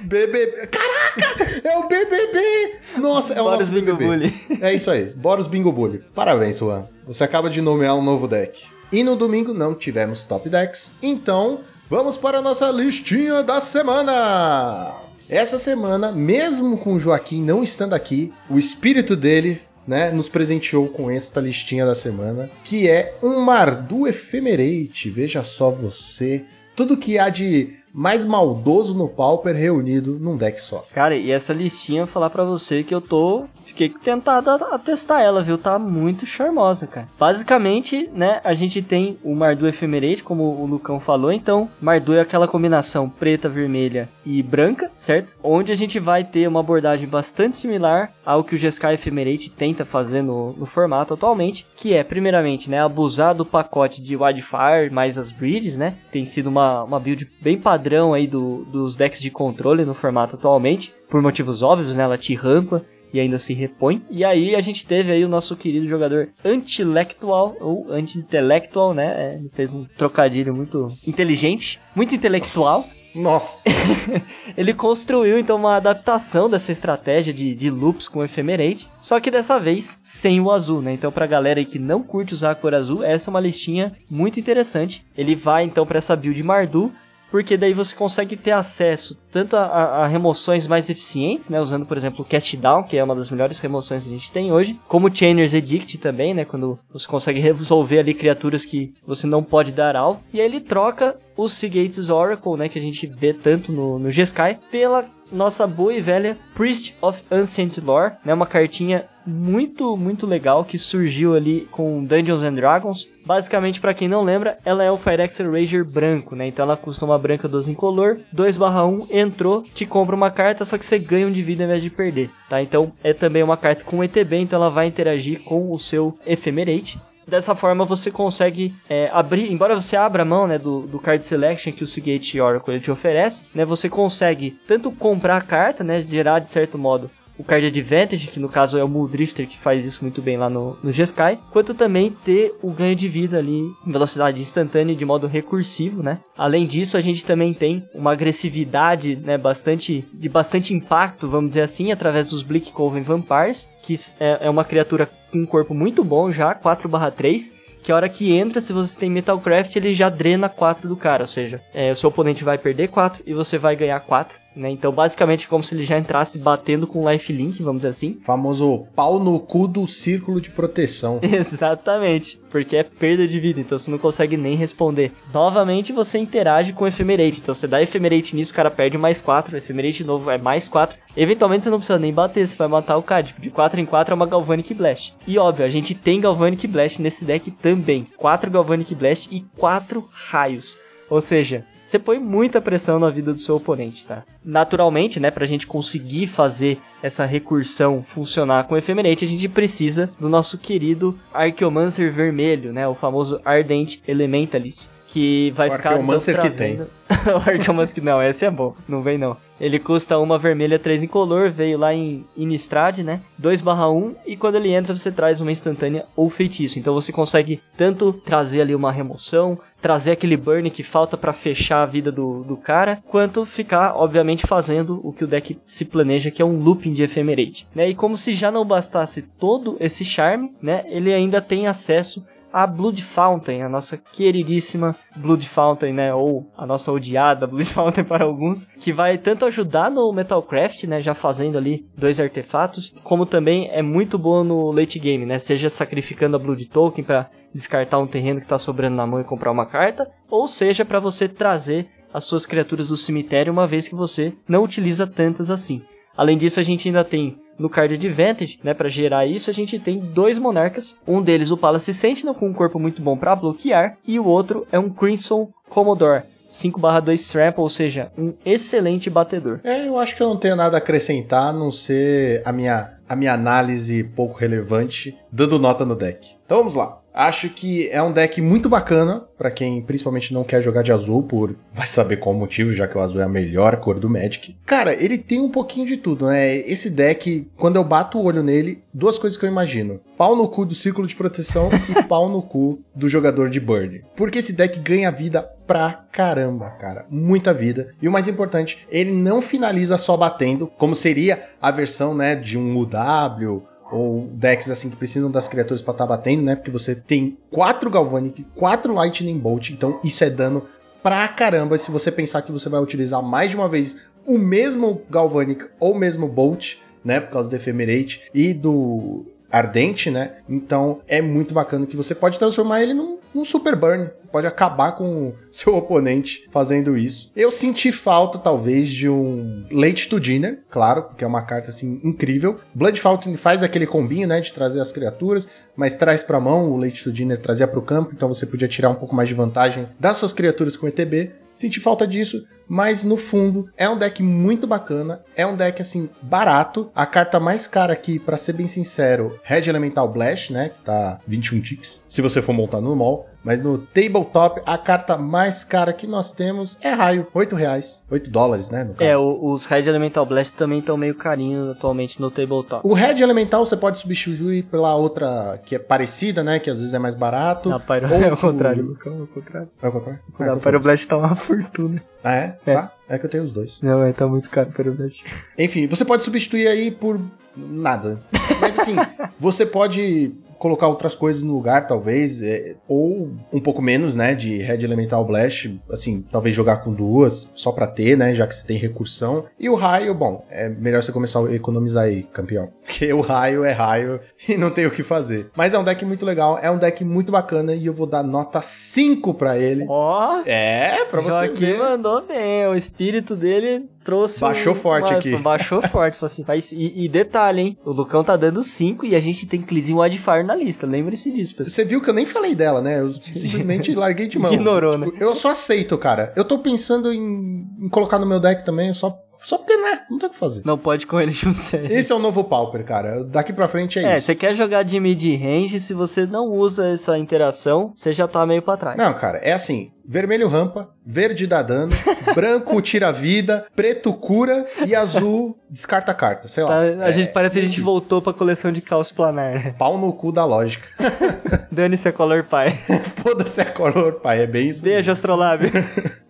BBB. Caraca! É o BBB! Nossa, é o Boros nosso Bingo BBB. Bully. É isso aí, Boros Bingo Bully. Parabéns, Juan. Você acaba de nomear um novo deck. E no domingo não tivemos top decks, então vamos para a nossa listinha da semana. Essa semana, mesmo com o Joaquim não estando aqui, o espírito dele, né, nos presenteou com esta listinha da semana, que é um Mardu Ephemerate. Veja só você, tudo que há de mais maldoso no Pauper reunido num deck só. Cara, e essa listinha, eu vou falar pra você que eu tô. Fiquei tentado a, testar ela, viu? Tá muito charmosa, cara. Basicamente, né, a gente tem o Mardu Ephemerate, como o Lucão falou. Então, Mardu é aquela combinação preta, vermelha e branca, certo? Onde a gente vai ter uma abordagem bastante similar ao que o Jeskai Ephemerate tenta fazer no, no formato atualmente. Que é, primeiramente, né, abusar do pacote de Wildfire mais as Breeds, né? Tem sido uma, uma build bem padrão aí do, dos decks de controle no formato atualmente. Por motivos óbvios, né? Ela te rampa e ainda se repõe. E aí a gente teve aí o nosso querido jogador anti-intelectual, ou anti-intelectual, né? É, ele fez um trocadilho muito inteligente, muito intelectual. Nossa! Ele construiu então uma adaptação dessa estratégia de, de loops com Ephemerate, só que dessa vez sem o azul, né? Então pra galera aí que não curte usar a cor azul, essa é uma listinha muito interessante. Ele vai então para essa build Mardu, porque daí você consegue ter acesso tanto a, a- remoções mais eficientes, né, usando por exemplo o Cast Down, que é uma das melhores remoções que a gente tem hoje, como Chainer's Edict também, né, quando você consegue resolver ali criaturas que você não pode dar alvo, e aí ele troca o Seagate's Oracle, né, que a gente vê tanto no, no G-Sky, pela nossa boa e velha Priest of Ancient Lore, né, uma cartinha muito, muito legal que surgiu ali com Dungeons and Dragons. Basicamente, pra quem não lembra, ela é o Firexer Rager branco, né? Então ela custa uma branca 12 incolor, 2/1, entrou, te compra uma carta, só que você ganha um de vida ao invés de perder, tá? Então é também uma carta com ETB, então ela vai interagir com o seu Ephemerate. Dessa forma você consegue é, abrir, embora você abra a mão né, do, do card selection que o Seagate Oracle ele te oferece, né, você consegue tanto comprar a carta, né, gerar de certo modo o card advantage, que no caso é o Muldrifter que faz isso muito bem lá no, no G-Sky, quanto também ter o ganho de vida ali em velocidade instantânea de modo recursivo, né? Além disso, a gente também tem uma agressividade, né, bastante de bastante impacto, vamos dizer assim, através dos Bleak Coven Vampires, que é, é uma criatura com um corpo muito bom já, 4/3, que a hora que entra, se você tem Metalcraft, ele já drena 4 do cara, ou seja, é, o seu oponente vai perder 4 e você vai ganhar 4, né? Então, basicamente, é como se ele já entrasse batendo com lifelink, vamos dizer assim. Famoso pau no cu do círculo de proteção. Exatamente, porque é perda de vida, então você não consegue nem responder. Novamente, você interage com o Ephemerate, então você dá Ephemerate nisso, o cara perde mais 4, Ephemerate novo é mais 4. Eventualmente você não precisa nem bater, você vai matar o cara, tipo, de 4 em 4 é uma Galvanic Blast. E óbvio, a gente tem Galvanic Blast nesse deck também, 4 Galvanic Blast e 4 raios. Ou seja, você põe muita pressão na vida do seu oponente, tá? Naturalmente, né, pra gente conseguir fazer essa recursão funcionar com o Ephemerate, a gente precisa do nosso querido Archeomancer vermelho, né, o famoso Ardent Elementalist. que vai O ficar. Arqueomancer que tem. o Arqueomancer, não, esse é bom, não vem não. Ele custa uma vermelha, três incolor, veio lá em Innistrad, né? 2/1 e quando ele entra você traz uma instantânea ou feitiço. Então você consegue tanto trazer ali uma remoção, trazer aquele burn que falta pra fechar a vida do, do cara, quanto ficar, obviamente, fazendo o que o deck se planeja, que é um looping de Ephemerate, né? E como se já não bastasse todo esse charme, né? Ele ainda tem acesso a Blood Fountain, a nossa queridíssima Blood Fountain, né? Ou a nossa odiada Blood Fountain para alguns, que vai tanto ajudar no Metalcraft, né? Já fazendo ali dois artefatos, como também é muito boa no late game, né? Seja sacrificando a Blood Token para descartar um terreno que tá sobrando na mão e comprar uma carta, ou seja para você trazer as suas criaturas do cemitério uma vez que você não utiliza tantas assim. Além disso, a gente ainda tem no card Advantage, né, para gerar isso, a gente tem dois monarcas. Um deles, o Palace Sentinel, com um corpo muito bom para bloquear, e o outro é um Crimson Commodore, 5/2 Trample, ou seja, um excelente batedor. É, eu acho que eu não tenho nada a acrescentar, a não ser a minha, a minha análise pouco relevante, dando nota no deck. Então vamos lá. Acho que é um deck muito bacana pra quem principalmente não quer jogar de azul, por vai saber qual motivo, já que o azul é a melhor cor do Magic. Cara, ele tem um pouquinho de tudo, né? Esse deck, quando eu bato o olho nele, duas coisas que eu imagino: pau no cu do círculo de proteção e pau no cu do jogador de Bird. Porque esse deck ganha vida pra caramba, cara. Muita vida. E o mais importante, ele não finaliza só batendo, como seria a versão, né, de um UW ou decks assim que precisam das criaturas pra estar batendo, né? Porque você tem quatro Galvanic, quatro Lightning Bolt, então isso é dano pra caramba se você pensar que você vai utilizar mais de uma vez o mesmo Galvanic ou o mesmo Bolt, né? Por causa do Ephemerate e do Ardente, né? Então é muito bacana que você pode transformar ele num, num Super Burn. Pode acabar com o seu oponente fazendo isso. Eu senti falta, talvez, de um Late to Dinner, claro, porque é uma carta assim incrível. Blood Fountain faz aquele combinho, né? De trazer as criaturas, mas traz pra mão o Late to Dinner trazia pro campo, então você podia tirar um pouco mais de vantagem das suas criaturas com ETB. Senti falta disso, mas no fundo é um deck muito bacana, é um deck assim barato. A carta mais cara aqui, pra ser bem sincero, Red Elemental Blast, né, que tá 21 ticks, se você for montar no mall, mas no tabletop a carta mais cara que nós temos é Raio, 8 reais, 8 dólares, né, no caso. É, o- os Red Elemental Blast também estão meio carinho atualmente no tabletop. O Red Elemental você pode substituir pela outra que é parecida, né, que às vezes é mais barato. Na Pyro ou é o o- contrário, Lucão, é o contrário. É o contrário? Ah, Na qual foi? Pyro Blast tá uma fortuna. Ah, é? É. Tá? É que eu tenho os dois. Não, é, tá muito caro o Pyro Blast. Enfim, você pode substituir aí por nada. Mas assim, você pode colocar outras coisas no lugar, talvez, é, ou um pouco menos, né, de Red Elemental Blast, assim, talvez jogar com duas, só pra ter, né, já que você tem recursão. E o raio, bom, é melhor você começar a economizar aí, campeão. Porque o raio é raio e não tem o que fazer. Mas é um deck muito legal, é um deck muito bacana e eu vou dar nota 5 pra ele. Ó, É, pra você Joaquim ver. mandou bem, o espírito dele trouxe. Baixou forte uma- aqui. Baixou forte, assim, vai, e, e detalhe, hein? O Lucão tá dando 5 e a gente tem Cleansing Wildfire na lista, lembre-se disso, pessoal. Você viu que eu nem falei dela, né? Eu simplesmente larguei de mão. Ignorou, né? Tipo, Eu só aceito, cara. Eu tô pensando em, em colocar no meu deck também, só, só porque, né? Não tem o que fazer. Não pode com ele junto sério. Esse é o novo Pauper, cara. Daqui pra frente é, É, isso. você quer jogar de mid-range, se você não usa essa interação, você já tá meio pra trás. Não, cara, é assim. Vermelho rampa, verde dá dano, branco tira vida, preto cura e azul descarta carta, sei lá. Tá, a É- gente parece que a gente isso. voltou pra coleção de caos planar. né? Pau no cu da lógica. Dane-se a Color Pie. Foda-se a color, pai. É bem isso. Beijo, Astrolábio.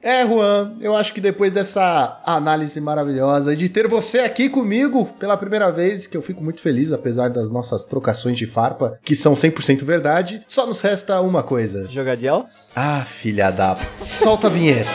É, Juan, eu acho que depois dessa análise maravilhosa e de ter você aqui comigo pela primeira vez, que eu fico muito feliz, apesar das nossas trocações de farpa, que são 100% verdade, só nos resta uma coisa. Jogar de elfos? Ah, filha da... Solta a vinheta.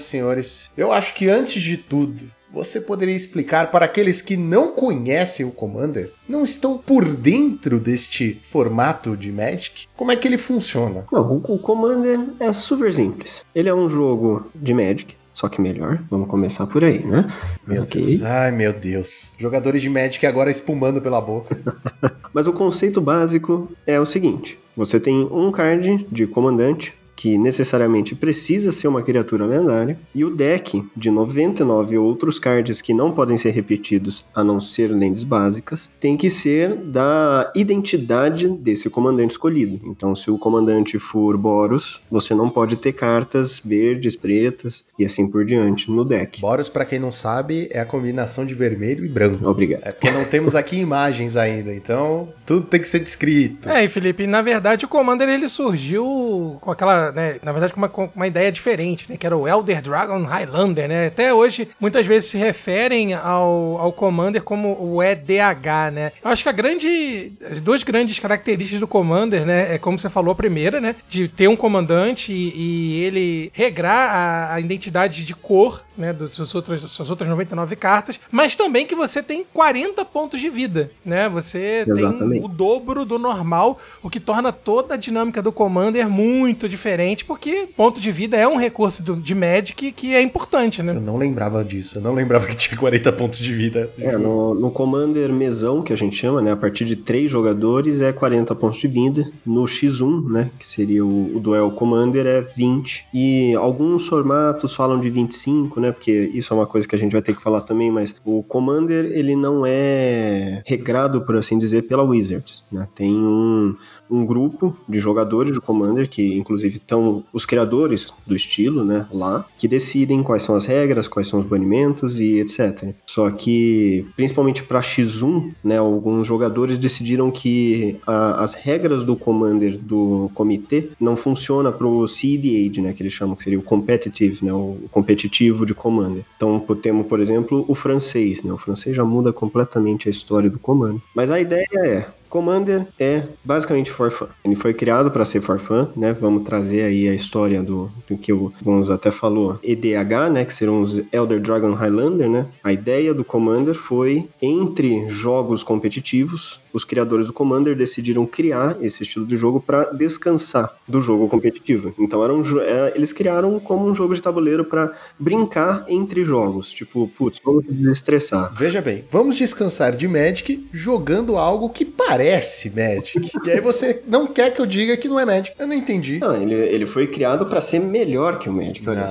Senhoras e senhores. Eu acho que antes de tudo, você poderia explicar para aqueles que não conhecem o Commander, não estão por dentro deste formato de Magic, como é que ele funciona? Não, o, Commander é super simples. Ele é um jogo de Magic, só que melhor. Vamos começar por aí, né? Meu Ok. Deus, ai meu Deus. Jogadores de Magic agora espumando pela boca. Mas o conceito básico é o seguinte: você tem um card de comandante que necessariamente precisa ser uma criatura lendária, e o deck de 99 outros cards que não podem ser repetidos a não ser lentes básicas, tem que ser da identidade desse comandante escolhido. Então, se o comandante for Boros, você não pode ter cartas verdes, pretas e assim por diante no deck. Boros, pra quem não sabe, é a combinação de vermelho e branco. Obrigado. É porque não temos aqui imagens ainda, então tudo tem que ser descrito. É, e Felipe, na verdade o Commander ele surgiu com aquela, né, na verdade com uma, com uma ideia diferente, né, que era o Elder Dragon Highlander, né? Até hoje muitas vezes se referem ao, ao Commander como o EDH, né? Eu acho que a grande, as duas grandes características do Commander, né, é como você falou a primeira, né, de ter um comandante e, e ele regrar a, a identidade de cor, né, das suas outras, suas outras 99 cartas, mas também que você tem 40 pontos de vida, né? Você tem Exatamente. o dobro do normal, o que torna toda a dinâmica do Commander muito diferente, porque ponto de vida é um recurso do- de Magic que é importante, né? Eu não lembrava disso, eu não lembrava que tinha 40 pontos de vida. É, no, no Commander mesão, que a gente chama, né? A partir de três jogadores é 40 pontos de vida. No X1, né? Que seria o, o Duel Commander, é 20. E alguns formatos falam de 25, né? Porque isso é uma coisa que a gente vai ter que falar também, mas o Commander, ele não é regrado, por assim dizer, pela Wizards, né? Tem um, um grupo de jogadores de Commander, que inclusive estão os criadores do estilo, né, lá, que decidem quais são as regras, quais são os banimentos e etc. Só que, principalmente para X1, né, alguns jogadores decidiram que a- as regras do Commander do comitê não funciona pro Age, né, que eles chamam, que seria o competitive, né, o competitivo de Commander. Então, temos, por exemplo, o francês, né, o francês já muda completamente a história do Commander. Mas a ideia é, Commander é basicamente for fun. Ele foi criado para ser for fun, né? Vamos trazer aí a história do, do que o Gonzo até falou, EDH, né? Que serão os Elder Dragon Highlander, né? A ideia do Commander foi, entre jogos competitivos, os criadores do Commander decidiram criar esse estilo de jogo para descansar do jogo competitivo. Então era um, é, eles criaram como um jogo de tabuleiro para brincar entre jogos. Tipo, putz, vamos se desestressar. Veja bem, vamos descansar de Magic jogando algo que parece Magic. e aí você não quer que eu diga que não é Magic. Eu não entendi. Não, ele, ele foi criado para ser melhor que o Magic, olha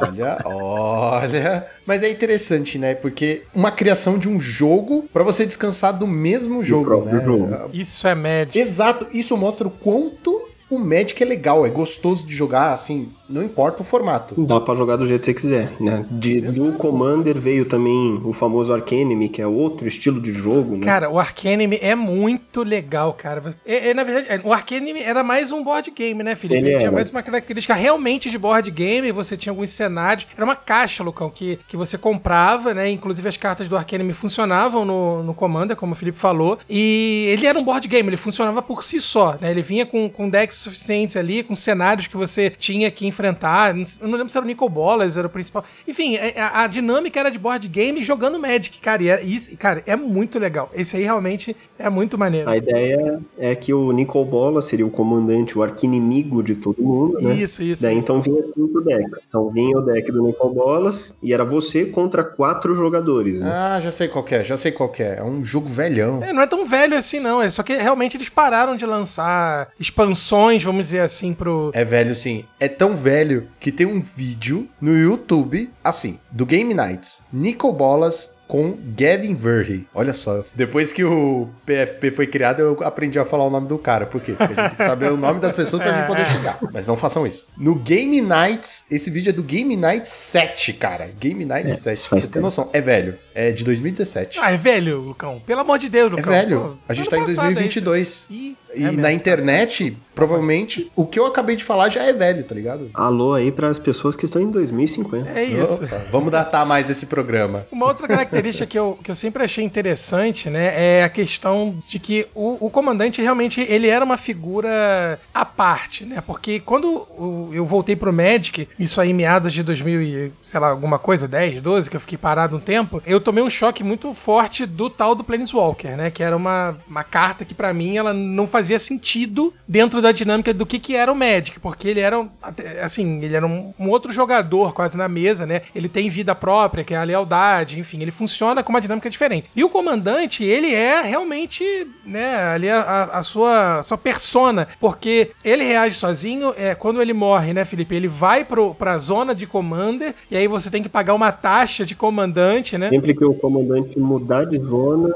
olha, olha. Mas é interessante, né? Porque uma criação de um jogo pra você descansar do mesmo jogo, né? jogo. Isso é Magic. Exato, isso mostra o quanto o Magic é legal, é gostoso de jogar, assim, não importa o formato. Dá pra jogar do jeito que você quiser, né? De, do Commander veio também o famoso Arcanime, que é outro estilo de jogo, né? Cara, o Arcanime é muito legal, cara. É, é, na verdade, é, o Arcanime era mais um board game, né, Felipe? Ele Ele tinha era. mais uma característica realmente de board game. Você tinha alguns cenários. Era uma caixa, Lucão, que, que você comprava, né? Inclusive as cartas do Arcanime funcionavam no, no Commander, como o Felipe falou. E ele era um board game, ele funcionava por si só, né? Ele vinha com, com decks suficientes ali, com cenários que você tinha que enfrentar. Não- Eu não lembro se era o Nicol Bolas, era o principal. Enfim, é- a, a dinâmica era de board game jogando Magic, cara. E é, isso, cara, é muito legal. Esse aí realmente é muito maneiro. A ideia é que o Nicol Bola seria o comandante, o arquinimigo de todo mundo, né? Isso, isso. Daí isso. então vinha cinco decks. Então vinha o deck do Nicol Bolas e era você contra quatro jogadores, né? Ah, já sei qual que é, já sei qual que é. É um jogo velhão. É, não é tão velho assim, não. É só que realmente eles pararam de lançar expansões, vamos dizer assim, pro. É velho, sim. É tão velho que tem um vídeo no YouTube, assim, do Game Nights. Nico Bolas com Gavin Verhey. Olha só, depois que o PFP foi criado, eu aprendi a falar o nome do cara. Por quê? Porque a gente tem que saber o nome das pessoas pra gente poder chegar. Mas não façam isso. No Game Nights, esse vídeo é do Game Nights 7, cara. Game Nights É, 7. isso Pra faz você ter tempo. noção. É velho. É de 2017. Ah, é velho, Lucão. Pelo amor de Deus, é Lucão. velho. Pô, a gente tá em passado, 2022. é isso. E é na internet, Provavelmente o que eu acabei de falar já é velho, tá ligado? Alô aí para as pessoas que estão em 2050. É isso. Opa, vamos datar mais esse programa. Uma outra característica que eu, que eu sempre achei interessante, né, é a questão de que o, o comandante realmente ele era uma figura à parte, né? Porque quando eu voltei pro Magic, isso aí meados de 2000 e, sei lá, alguma coisa, 10, 12, que eu fiquei parado um tempo, eu tomei um choque muito forte do tal do Planeswalker, né? Que era uma, uma carta que pra mim ela não fazia sentido dentro da dinâmica do que que era o Magic, porque ele era, assim, ele era um, um outro jogador quase na mesa, né? Ele tem vida própria, que é a lealdade, enfim, ele funciona com uma dinâmica diferente. E o comandante, ele é realmente, né, ali a, a- a sua, a sua persona, porque ele reage sozinho, é, quando ele morre, né, Felipe, ele vai pro, pra zona de commander, e aí você tem que pagar uma taxa de comandante, né? Sempre que o comandante mudar de zona,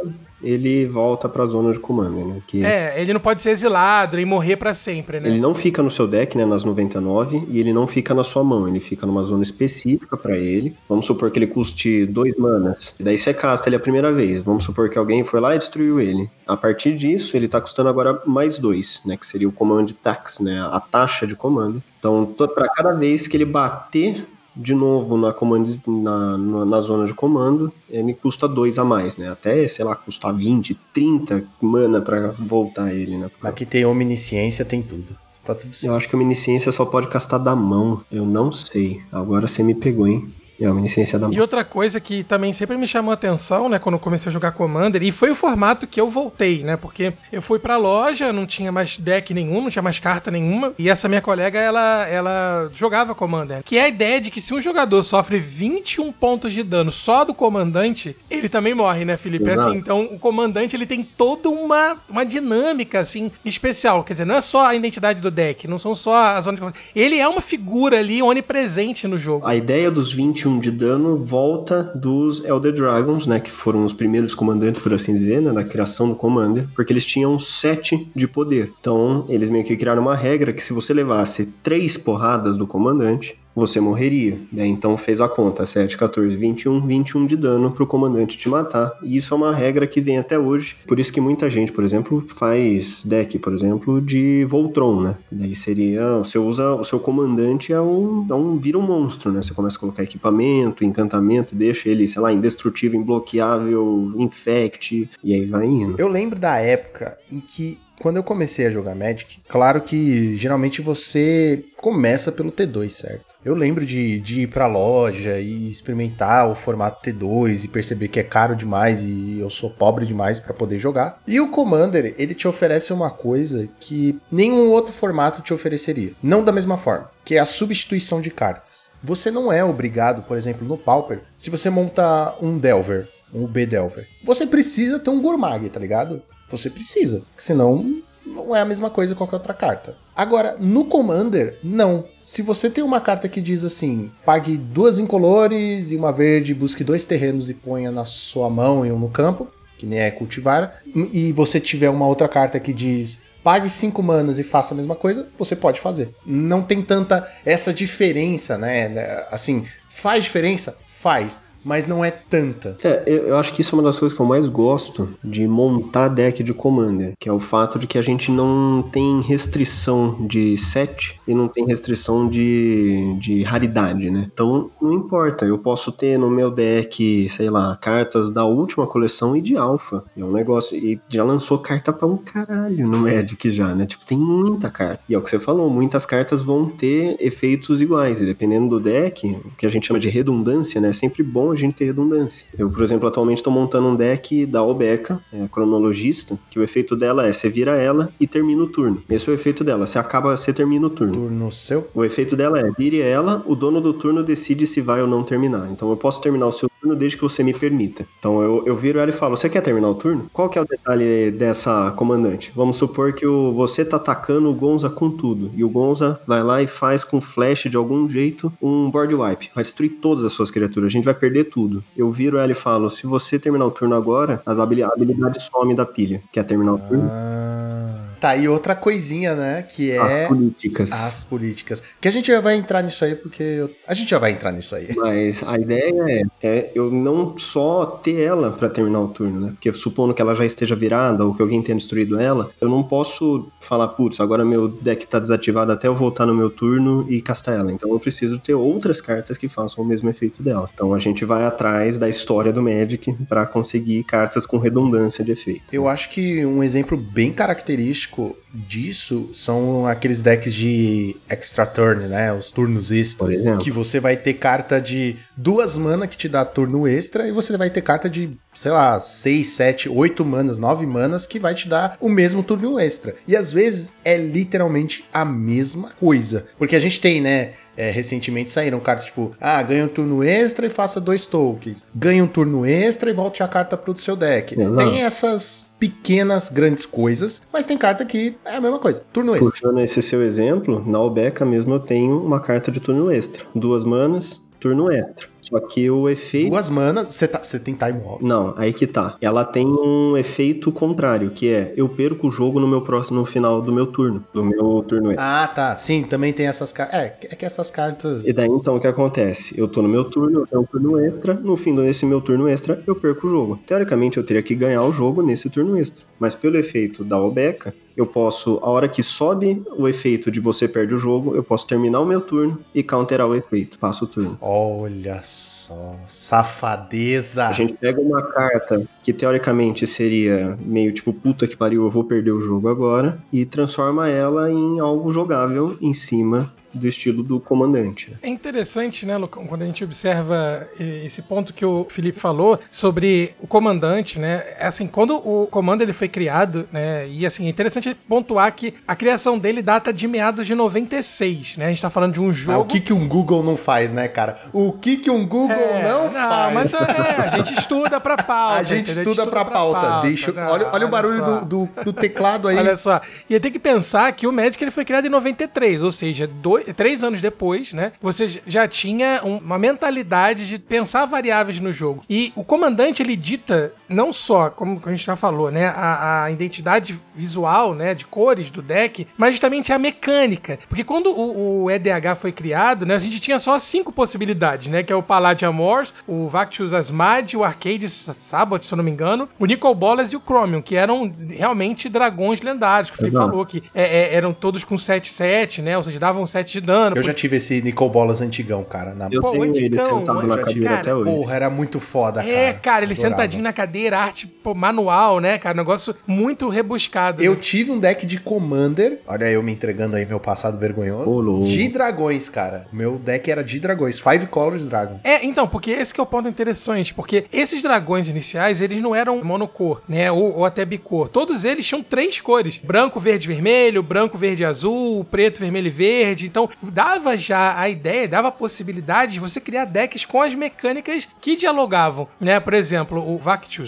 ele volta pra zona de comando, né? Que É, ele não pode ser exilado e morrer pra sempre, né? Ele não fica no seu deck, né, nas 99, e ele não fica na sua mão, ele fica numa zona específica pra ele. Vamos supor que ele custe dois manas, e daí você casta ele a primeira vez. Vamos supor que alguém foi lá e destruiu ele. A partir disso, ele tá custando agora mais dois, né, que seria o command tax, né, a taxa de comando. Então, pra cada vez que ele bater de novo na, command, na, na, na zona de comando, ele custa dois a mais, né? Até, sei lá, custar 20, 30 mana pra voltar ele, né? Aqui tem omnisciência, tem tudo. Tá tudo certo. Eu acho que Omnisciência só pode castar da mão. Eu não sei. Agora você me pegou, hein? É a Omnisciência da E outra coisa que também sempre me chamou a atenção, né, quando eu comecei a jogar Commander, e foi o formato que eu voltei, né, porque eu fui pra loja, não tinha mais deck nenhum, não tinha mais carta nenhuma, e essa minha colega, ela, ela jogava Commander, que é a ideia de que se um jogador sofre 21 pontos de dano só do comandante, ele também morre, né, Felipe? É. Assim, então o comandante, ele tem toda uma, uma dinâmica, assim, especial, quer dizer, não é só a identidade do deck, não são só as zonas de... Ele é uma figura ali onipresente no jogo. A ideia dos 21 de dano volta dos Elder Dragons, né? Que foram os primeiros comandantes, por assim dizer, né? Na criação do Commander. Porque eles tinham 7 de poder. Então, eles meio que criaram uma regra que se você levasse 3 porradas do comandante, você morreria. Né? Então fez a conta, 7, 14, 21, 21 de dano pro comandante te matar. E isso é uma regra que vem até hoje. Por isso que muita gente, por exemplo, faz deck, por exemplo, de Voltron, né? Daí seria, você usa, o seu comandante é um, é um vira um monstro, né? Você começa a colocar equipamento, encantamento, deixa ele, sei lá, indestrutível, imbloqueável, infect, e aí vai indo. Eu lembro da época em que, quando eu comecei a jogar Magic, claro que geralmente você começa pelo T2, certo? Eu lembro de, de ir pra loja e experimentar o formato T2 e perceber que é caro demais e eu sou pobre demais pra poder jogar. E o Commander, ele te oferece uma coisa que nenhum outro formato te ofereceria. Não da mesma forma, que é a substituição de cartas. Você não é obrigado, por exemplo, no Pauper, se você monta um Delver, um B Delver, você precisa ter um Gourmag, tá ligado? Você precisa, senão não é a mesma coisa que qualquer outra carta. Agora, no Commander, não. Se você tem uma carta que diz assim, pague duas incolores e uma verde, busque dois terrenos e ponha na sua mão e um no campo, que nem é cultivar, e você tiver uma outra carta que diz pague cinco manas e faça a mesma coisa, você pode fazer. Não tem tanta essa diferença, né? Assim, faz diferença? Faz. Mas não é tanta. É, eu, acho que isso é uma das coisas que eu mais gosto de montar deck de Commander, que é o fato de que a gente não tem restrição de set e não tem restrição de, de raridade, né? Então, não importa, eu posso ter no meu deck, sei lá, cartas da última coleção e de alpha. É um negócio, e já lançou carta pra um caralho no Magic já, né? Tipo, tem muita carta. E é o que você falou, muitas cartas vão ter efeitos iguais, e dependendo do deck, o que a gente chama de redundância, né? É sempre bom a gente ter redundância. Eu, por exemplo, atualmente tô montando um deck da Obeca, é, cronologista, que o efeito dela é você vira ela e termina o turno. Esse é o efeito dela, você acaba, você termina o turno. Turno seu. O efeito dela é vire ela, o dono do turno decide se vai ou não terminar. Então eu posso terminar o seu turno desde que você me permita. Então eu, eu viro ela e falo: Você quer terminar o turno? Qual que é o detalhe dessa comandante? Vamos supor que o, você tá atacando o Gonza com tudo. E o Gonza vai lá e faz com flash de algum jeito um board wipe. Vai destruir todas as suas criaturas. A gente vai perder tudo. Eu viro ela e falo: Se você terminar o turno agora, as habili- a habilidade some da pilha. Quer terminar o turno? Ah. Tá aí outra coisinha, né? Que é As políticas. as políticas. Que a gente já vai entrar nisso aí, porque eu- a gente já vai entrar nisso aí. Mas a ideia é, é eu não só ter ela pra terminar o turno, né? Porque supondo que ela já esteja virada ou que alguém tenha destruído ela, eu não posso falar, putz, agora meu deck tá desativado até eu voltar no meu turno e castar ela. Então eu preciso ter outras cartas que façam o mesmo efeito dela. Então a gente vai atrás da história do Magic pra conseguir cartas com redundância de efeito. Eu acho que um exemplo bem característico disco disso são aqueles decks de extra turn, né? Os turnos extras. Que você vai ter carta de duas mana que te dá turno extra e você vai ter carta de, sei lá, seis, sete, oito manas, nove manas que vai te dar o mesmo turno extra. E às vezes é literalmente a mesma coisa. Porque a gente tem, né? é, recentemente saíram cartas tipo, ah, ganha um turno extra e faça dois tokens. Ganha um turno extra e volte a carta pro seu deck. Exato. Tem essas pequenas, grandes coisas, mas tem carta que é a mesma coisa. Turno extra. Puxando esse seu exemplo, na Albeca mesmo eu tenho uma carta de turno extra. Duas manas, turno extra. Só que o efeito. Duas manas, você tá, tem time walk. Não, aí que tá. Ela tem um efeito contrário, que é eu perco o jogo no meu próximo no final do meu turno, do meu turno extra. Ah, tá. Sim, também tem essas cartas. É, é que essas cartas. E daí então o que acontece? Eu tô no meu turno, eu tenho um turno extra, no fim desse meu turno extra eu perco o jogo. Teoricamente eu teria que ganhar o jogo nesse turno extra, mas pelo efeito da Albeca, eu posso, a hora que sobe o efeito de você perde o jogo, eu posso terminar o meu turno e counterar o efeito, passo o turno. Olha só. Safadeza. A gente pega uma carta que teoricamente seria meio tipo, puta que pariu, eu vou perder o jogo agora, e transforma ela em algo jogável em cima do estilo do comandante. É interessante, né, Lucão, quando a gente observa eh, esse ponto que o Felipe falou sobre o comandante, né? É Assim, quando o comando ele foi criado, né? E assim, é interessante pontuar que a criação dele data de meados de 96, né? A gente tá falando de um Ah, jogo. o que, que um Google não faz, né, cara? O que, que um Google É, não, faz? mas é, a gente estuda pra pauta. A gente entendeu? estuda pra pauta. Deixa, Não, olha, olha o barulho do, do, do teclado aí. Olha só, e tem que pensar que o Magic ele foi criado em 93, ou seja, dois, três anos depois, né? Você já tinha um- uma mentalidade de pensar variáveis no jogo. E o comandante ele dita não só, como a gente já falou, né, a, a identidade visual, né, de cores do deck, mas justamente a mecânica. Porque quando o, o EDH foi criado, né, a gente tinha só cinco possibilidades, né, que é o Palladium Wars, o Vactius Asmad, o Arcade Sabot, se eu não me engano, o Nicol Bolas e o Chromium, que eram realmente dragões lendários, que o Felipe falou que é, é, eram todos com 7-7, né, ou seja, davam 7 de dano. Eu já tive esse Nicol Bolas antigão, cara. Na... Eu Pô, tenho ele antigão, sentado eu na cadeira cara, até hoje. Porra, era muito foda, cara. É, cara, ele Adorava. sentadinho na cadeira, arte pô, manual, né, cara? Negócio muito rebuscado. Eu né? tive um deck de Commander. Olha eu me entregando aí meu passado vergonhoso. Ô, louco. de dragões, cara. Meu deck era de dragões. Five Colors Dragon. É, então, porque esse que é o ponto interessante, porque esses dragões iniciais, eles não eram monocor, né, ou, ou até bicor. Todos eles tinham três cores, branco, verde, vermelho, branco, verde, azul, preto, vermelho e verde. Então, dava já a ideia, dava a possibilidade de você criar decks com as mecânicas que dialogavam, né? Por exemplo, o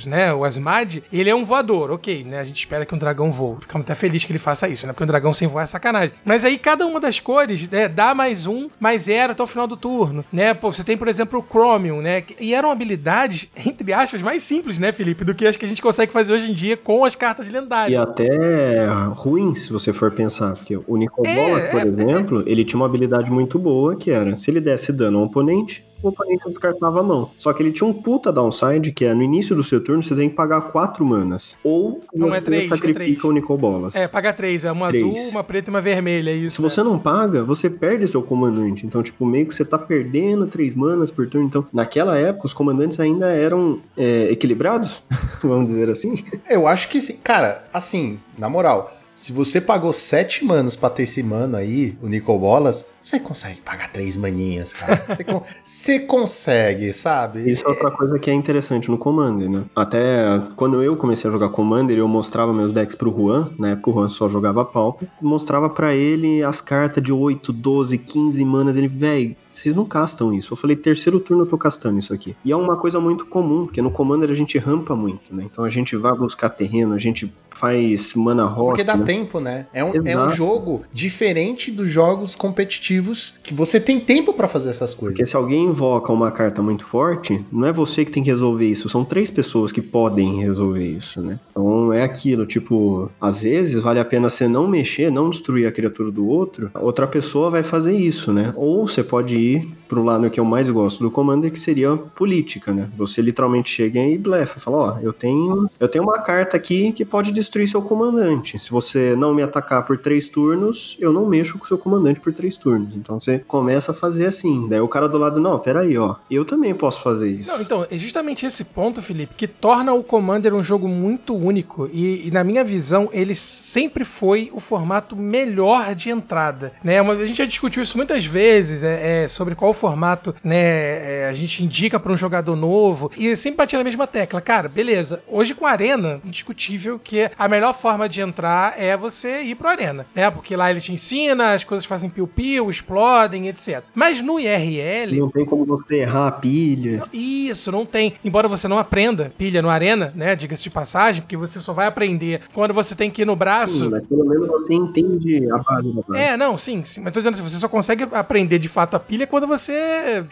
Né, o Asmad, ele é um voador, ok, né? A gente espera que um dragão voe. Ficamos até felizes que ele faça isso, né? Porque um dragão sem voar é sacanagem. Mas aí cada uma das cores né, dá mais um, mais zero até o final do turno, né? Pô, você tem, por exemplo, o Chromium, né? E eram habilidades, entre aspas, mais simples, né, Felipe? Do que as que a gente consegue fazer hoje em dia com as cartas E lendárias. até ruim, se você for pensar, porque o Nicol É, por é, exemplo, ele tinha uma habilidade muito boa, que era, se ele desse dano ao oponente, o oponente descartava a mão. Só que ele tinha um puta downside, que é, no início do seu turno, você tem que pagar quatro manas. Ou Não, você é três, é sacrifica três. o Nicol Bolas. É, paga três, é uma Três. azul, uma preta e uma vermelha, é isso. Se você não paga, você perde seu comandante. Então, tipo, meio que você tá perdendo três manas por turno. Então, naquela época, os comandantes ainda eram é, equilibrados, vamos dizer assim. Eu acho que sim. Cara, assim, na moral, se você pagou sete manas pra ter esse mano aí, o Nicol Bolas, você consegue pagar três maninhas, cara. Você, con- você consegue, sabe? Isso é outra coisa que é interessante no Commander, né? Até quando eu comecei a jogar Commander, eu mostrava meus decks pro Juan, na época o Juan só jogava Pauper, mostrava pra ele as cartas de 8, 12, 15 manas, ele, véi, vocês não castam isso. Eu falei, terceiro turno eu tô castando isso aqui. E é uma coisa muito comum, porque no Commander a gente rampa muito, né? Então a gente vai buscar terreno, a gente faz mana rock. Porque dá né? tempo, né? É um, é um jogo diferente dos jogos competitivos que você tem tempo pra fazer essas coisas. Porque se alguém invoca uma carta muito forte, não é você que tem que resolver isso, são três pessoas que podem resolver isso, né? Então é aquilo, tipo, às vezes vale a pena você não mexer, não destruir a criatura do outro, outra pessoa vai fazer isso, né? Ou você pode ir be pro lado que eu mais gosto do Commander, que seria política, né? Você literalmente chega e blefa, fala, ó, eu tenho, eu tenho uma carta aqui que pode destruir seu comandante. Se você não me atacar por três turnos, eu não mexo com seu comandante por três turnos. Então você começa a fazer assim. Daí o cara do lado, não, peraí, ó, eu também posso fazer isso. Não, então, é justamente esse ponto, Felipe, que torna o Commander um jogo muito único. E, e na minha visão, ele sempre foi o formato melhor de entrada. Né? Uma- a gente já discutiu isso muitas vezes, é, é, sobre qual formato né, é, a gente indica para um jogador novo. E sempre batia na mesma tecla. Cara, beleza. Hoje com a Arena, indiscutível que a melhor forma de entrar é você ir pro Arena. Né? Porque lá ele te ensina, as coisas fazem piu-piu, explodem, etc. Mas no IRL. Não tem como você errar a pilha. Isso, não tem. Embora você não aprenda pilha no Arena, né? Diga-se de passagem, porque você só vai aprender quando você tem que ir no braço. Sim, mas pelo menos você entende a base da base. É, não, sim, sim. Mas tô dizendo assim, você só consegue aprender de fato a pilha quando você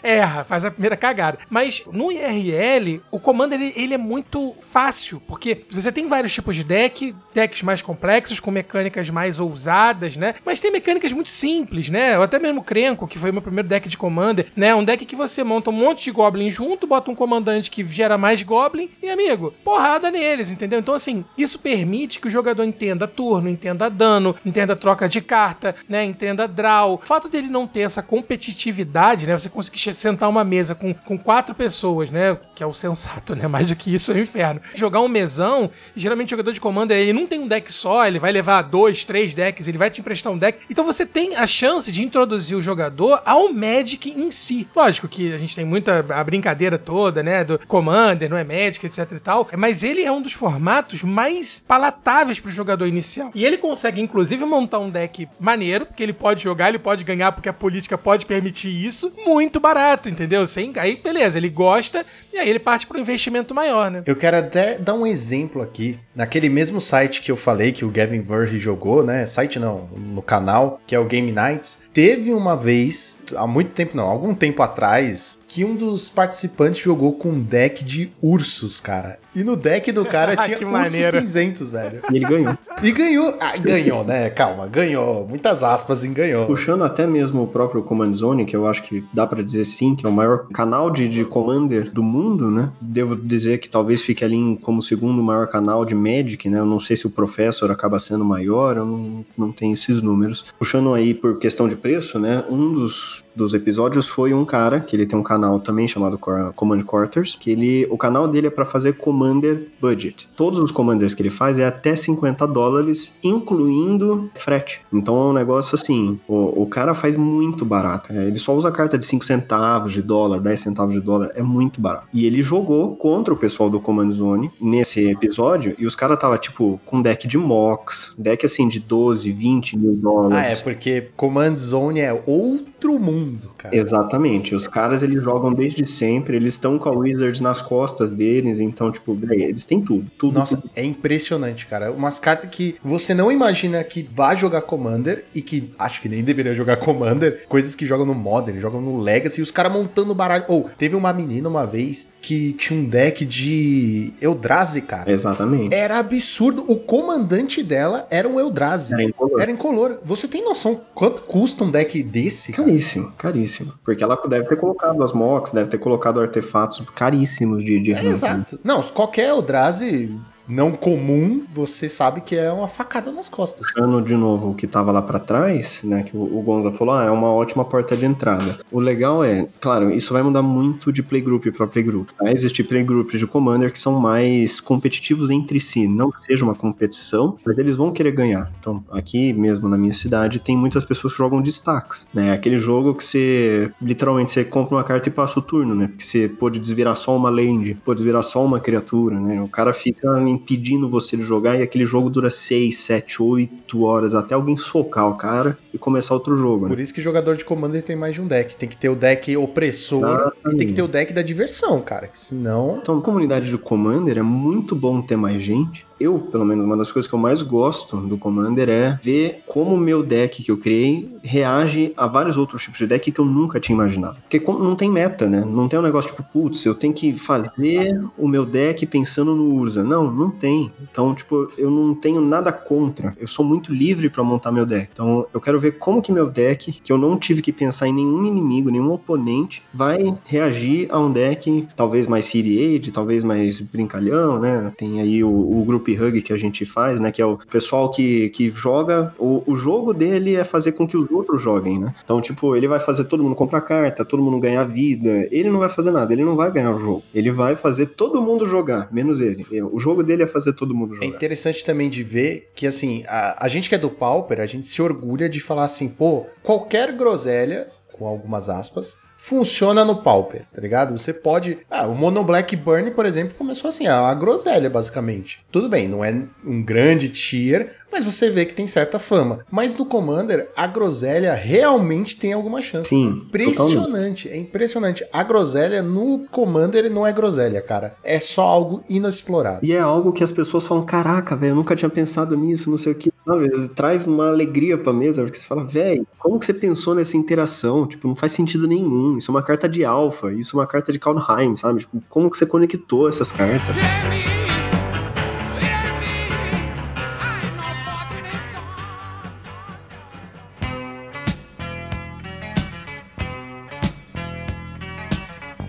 erra, faz a primeira cagada. Mas no IRL, o comando ele, ele é muito fácil, porque você tem vários tipos de deck, decks mais complexos, com mecânicas mais ousadas, né? Mas tem mecânicas muito simples, né? Ou até mesmo o Krenko, que foi o meu primeiro deck de Commander, né? Um deck que você monta um monte de Goblin junto, bota um comandante que gera mais Goblin e, amigo, porrada neles, entendeu? Então, assim, isso permite que o jogador entenda turno, entenda dano, entenda troca de carta, né? Entenda draw. O fato dele não ter essa competitividade, né? Você conseguir sentar uma mesa com, com quatro pessoas, né? Que é o sensato, né? Mais do que isso é o inferno. Jogar um mesão, geralmente o jogador de comando ele não tem um deck só, ele vai levar dois, três decks, ele vai te emprestar um deck. Então você tem a chance de introduzir o jogador ao Magic em si. Lógico que a gente tem muita a brincadeira toda, né? Do Commander, não é Magic, etc e tal. Mas ele é um dos formatos mais palatáveis pro jogador inicial. E ele consegue, inclusive, montar um deck maneiro, porque ele pode jogar, ele pode ganhar, porque a política pode permitir isso, muito barato, entendeu? Sem, aí, beleza, ele gosta, e aí ele parte pro investimento maior, né? Eu quero até dar um exemplo aqui. Naquele mesmo site que eu falei que o Gavin Verhey jogou, né? Site não, no canal, que é o Game Nights. Teve uma vez, há muito tempo não, algum tempo atrás, que um dos participantes jogou com um deck de ursos, cara. E no deck do cara tinha Que ursos maneiro. cinzentos, velho. E ele ganhou. E ganhou. Ah, ganhou, né? Calma, ganhou. Muitas aspas em ganhou. Puxando até mesmo o próprio Command Zone, que eu acho que dá pra dizer sim, que é o maior canal de, de Commander do mundo, né? Devo dizer que talvez fique ali em- como segundo maior canal de Magic, né? Eu não sei se o Professor acaba sendo maior, eu não, não tenho esses números. Puxando aí por questão de preço, né? Um dos, dos episódios foi um cara, que ele tem um canal também chamado Command Quarters, que ele, o canal dele é pra fazer Commander Budget. Todos os Commanders que ele faz é até 50 dólares, incluindo frete. Então é um negócio assim, o, o cara faz muito barato. É, ele só usa carta de 5 centavos de dólar, 10 centavos de dólar, é muito barato. E ele jogou contra o pessoal do Command Zone nesse episódio, e os caras tava tipo com deck de Mox, deck assim de 12, 20 mil dólares. Ah, é porque Command Zone é outro mundo, cara. Exatamente. Os caras eles jogam desde sempre, eles estão com a Wizards nas costas deles, então, tipo, eles têm tudo. Tudo. Nossa, tudo. é impressionante, cara. Umas cartas que você não imagina que vai jogar Commander e que acho que nem deveria jogar Commander. Coisas que jogam no Modern, jogam no Legacy. E os caras montando baralho. Ou, teve uma menina uma vez que tinha um deck de Eldrazi, cara. Exatamente. Era absurdo. O comandante dela era um Eldrazi. Era incolor. Era incolor. Você tem noção quanto custa um deck desse, cara? Caríssimo, caríssimo. Porque ela deve ter colocado as mocks, deve ter colocado artefatos caríssimos de, de É, exato. Não, qualquer Eldrazi não comum, você sabe que é uma facada nas costas. Puxando de novo o que tava lá pra trás, né? Que o, Gonza falou, ah, é uma ótima porta de entrada. O legal é, claro, isso vai mudar muito de playgroup pra playgroup. Vai existir playgroups de Commander que são mais competitivos entre si, não que seja uma competição, mas eles vão querer ganhar. Então, aqui mesmo na minha cidade, tem muitas pessoas que jogam destaques, né? Aquele jogo que você, literalmente, você compra uma carta e passa o turno, né? Porque você pode desvirar só uma land, pode desvirar só uma criatura, né? O cara fica impedindo você de jogar e aquele jogo dura 6, 7, 8 horas até alguém socar o cara e começar outro jogo, né? Por isso que jogador de Commander tem mais de um deck. Tem que ter o deck opressor e Exatamente. tem que ter o deck da diversão, cara. Que senão. Então, comunidade de Commander é muito bom ter mais gente, eu, pelo menos, uma das coisas que eu mais gosto do Commander é ver como o meu deck que eu criei reage a vários outros tipos de deck que eu nunca tinha imaginado. Porque não tem meta, né? Não tem um negócio tipo, putz, eu tenho que fazer o meu deck pensando no Urza. Não, não tem. Então, tipo, eu não tenho nada contra. Eu sou muito livre pra montar meu deck. Então, eu quero ver como que meu deck, que eu não tive que pensar em nenhum inimigo, nenhum oponente, vai reagir a um deck talvez mais City Age, talvez mais brincalhão, né? Tem aí o, o Group Hug que a gente faz, né? Que é o pessoal que, que joga. O, o jogo dele é fazer com que os outros joguem, né? Então, tipo, ele vai fazer todo mundo comprar carta, todo mundo ganhar vida. Ele não vai fazer nada, ele não vai ganhar o jogo. Ele vai fazer todo mundo jogar, menos ele. O jogo dele é fazer todo mundo É jogar. interessante também de ver que, assim, a, a gente que é do Pauper, a gente se orgulha de falar assim, pô, qualquer groselha, com algumas aspas, funciona no Pauper, tá ligado? Você pode. Ah, o Mono Black Burn, por exemplo, começou assim, a groselha, basicamente. Tudo bem, não é um grande tier, mas você vê que tem certa fama. Mas no Commander, a groselha realmente tem alguma chance. Sim, totalmente. Impressionante, é impressionante. A groselha no Commander não é groselha, cara. É só algo inexplorado. E é algo que as pessoas falam, caraca, velho, eu nunca tinha pensado nisso, não sei o que, sabe? Traz uma alegria pra mesa, porque você fala, velho, como que você pensou nessa interação? Tipo, não faz sentido nenhum. Isso é uma carta de alfa, isso é uma carta de Kaldheim, sabe? Tipo, como que você conectou essas cartas?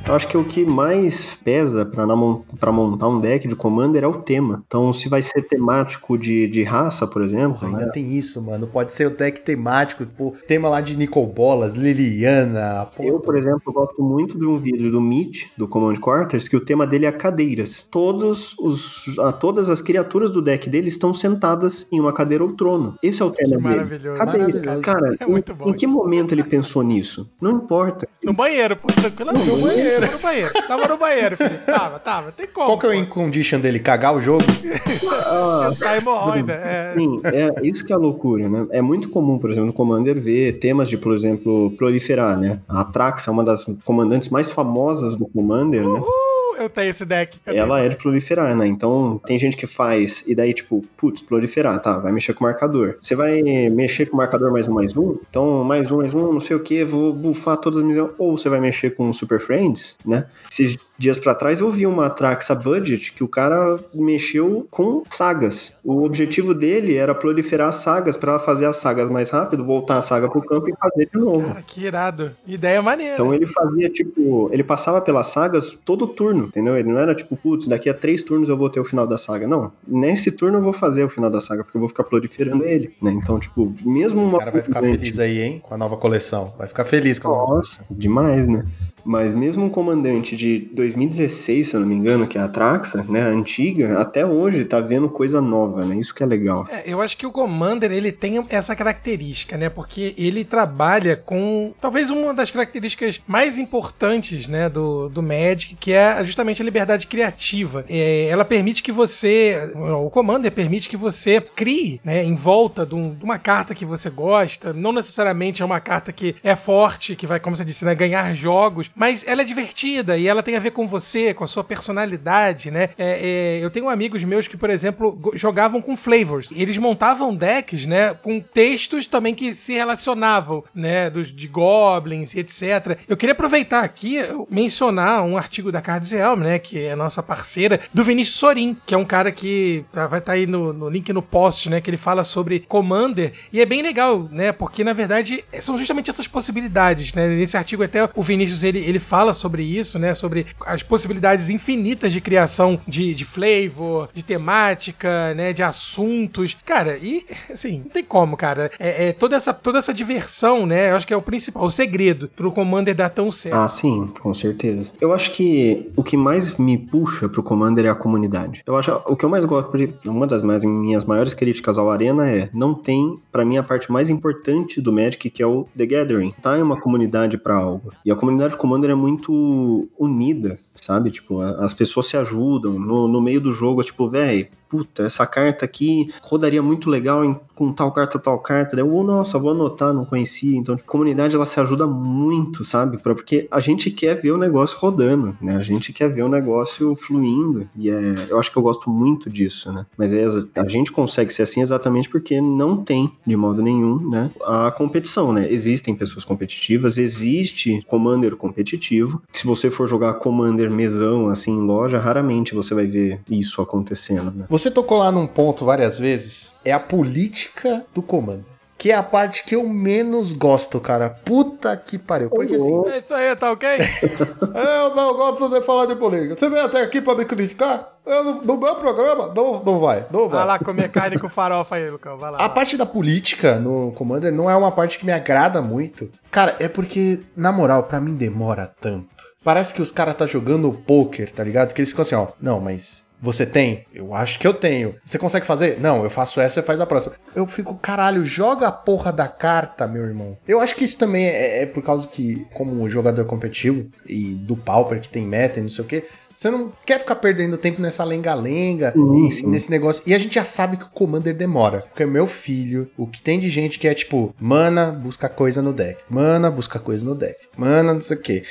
Eu acho que o que mais pesa pra montar um deck de Commander é o tema. Então, se vai ser temático de, de raça, por exemplo, Ainda né? tem isso, mano. Pode ser o deck temático, tipo, tema lá de Nicol Bolas, Liliana. Eu, por exemplo, gosto muito de um vídeo do Meet, do Command Quarters, que o tema dele é cadeiras. Todos os, a, todas as criaturas do deck dele estão sentadas em uma cadeira ou trono. Esse é o tema dele. maravilhoso. Cadeira. Maravilhoso. Cara, É em- muito bom em, que isso. momento ele pensou nisso? Não importa. No banheiro, pô, tranquilamente. No banheiro. Tava no banheiro. Tava no banheiro, Felipe. Tava, tava. Tem como. Qual que é o in-condition dele? Cagar o jogo? Ah, Tá hemorroida. É. Sim, é isso que é a loucura, né? É muito comum, por exemplo, no Commander ver temas de, por exemplo, proliferar, né? A Atraxa é uma das comandantes mais famosas do Commander, né? Tenho esse deck. Tenho Ela é de proliferar, né? Então tem gente que faz, e daí, tipo, putz, proliferar, tá, vai mexer com o marcador. Você vai mexer com o marcador mais um, mais um? Então, mais um, mais um, não sei o que, vou bufar todas as minhas. Ou você vai mexer com o Super Friends, né? Esses dias pra trás eu vi uma Atraxa Budget que o cara mexeu com sagas. O objetivo dele era proliferar sagas pra fazer as sagas mais rápido, voltar a saga pro campo e fazer de novo. Cara, que irado. Ideia maneira. Então ele fazia, tipo, ele passava pelas sagas todo turno, entendeu? Ele não era tipo, putz, daqui a três turnos eu vou ter o final da saga. Não, nesse turno eu vou fazer o final da saga, porque eu vou ficar proliferando ele, né? Então, tipo, mesmo Esse uma. cara vai ficar feliz aí, hein? Com a nova coleção. Vai ficar feliz com a nova Nossa, demais, né? Mas mesmo um comandante de 2016, se eu não me engano, que é a Traxa, né, a antiga, até hoje tá vendo coisa nova, né? Isso que é legal. É, eu acho que o Commander ele tem essa característica, né? Porque ele trabalha com talvez uma das características mais importantes, né, do, do Magic, que é justamente a liberdade criativa. É, ela permite que você, o Commander permite que você crie, né, em volta de, um- de uma carta que você gosta. Não necessariamente é uma carta que é forte, que vai, como você disse, né, ganhar jogos, mas ela é divertida e ela tem a ver com você, com a sua personalidade, né? É, é, eu tenho amigos meus que, por exemplo, jogavam com flavors. Eles montavam decks, né, com textos também que se relacionavam, né, dos, de goblins e etc. Eu queria aproveitar aqui mencionar um artigo da Cards Helm, né, que é nossa parceira, do Vinícius Sorin, que é um cara que tá- vai estar aí no, no link no post, né, que ele fala sobre Commander e é bem legal, né, porque na verdade são justamente essas possibilidades, né? Nesse artigo até o Vinícius ele, ele fala sobre isso, né, sobre as possibilidades infinitas de criação de, de flavor, de temática, né, de assuntos. Cara, e assim, não tem como, cara. É, é toda essa toda essa diversão, né? Eu acho que é o principal, o segredo pro Commander dar tão certo. Ah, sim, com certeza. Eu acho que o que mais me puxa pro Commander é a comunidade. Eu acho o que eu mais gosto, uma das mais, minhas maiores críticas ao Arena é não tem, pra mim, a parte mais importante do Magic, que é o The Gathering. Tá em uma comunidade pra algo. E a comunidade Commander é muito unida, sabe? Tipo, as pessoas se ajudam. No, no meio do jogo, é tipo, velho, puta, essa carta aqui rodaria muito legal em- com tal carta, tal carta. Daí eu, oh, nossa, vou anotar, não conhecia. Então, tipo, a comunidade, ela se ajuda muito, sabe? Porque a gente quer ver o negócio rodando, né? A gente quer ver o negócio fluindo. E é, eu acho que eu gosto muito disso, né? Mas é, a gente consegue ser assim exatamente porque não tem, de modo nenhum, né? A competição, né? Existem pessoas competitivas, existe Commander competitivo. Se você for jogar Commander mesão, assim, em loja, raramente você vai ver isso acontecendo, né? Você tocou lá num ponto várias vezes, é a política do comando. Que é a parte que eu menos gosto, cara. Puta que pariu. Porque assim, É isso aí, tá ok? eu não gosto de falar de política. Você vem até aqui pra me criticar? Eu, no, meu programa, não, não vai, não vai. Vai lá comer carne com farofa aí, Lucão. Vai lá. A parte da política no Commander não é uma parte que me agrada muito. Cara, é porque, na moral, pra mim demora tanto. Parece que os caras tá jogando poker, tá ligado? Que eles ficam assim, ó. Não, mas você tem? Eu acho que eu tenho. Você consegue fazer? Não, eu faço essa e faz a próxima. Eu fico, caralho, joga a porra da carta, meu irmão. Eu acho que isso também é, é por causa que, como jogador competitivo e do Pauper que tem meta e não sei o quê, você não quer ficar perdendo tempo nessa lenga-lenga, nesse negócio. E a gente já sabe que o Commander demora. Porque meu filho, o que tem de gente que é tipo, mana, busca coisa no deck. Mana, busca coisa no deck. Mana, não sei o quê.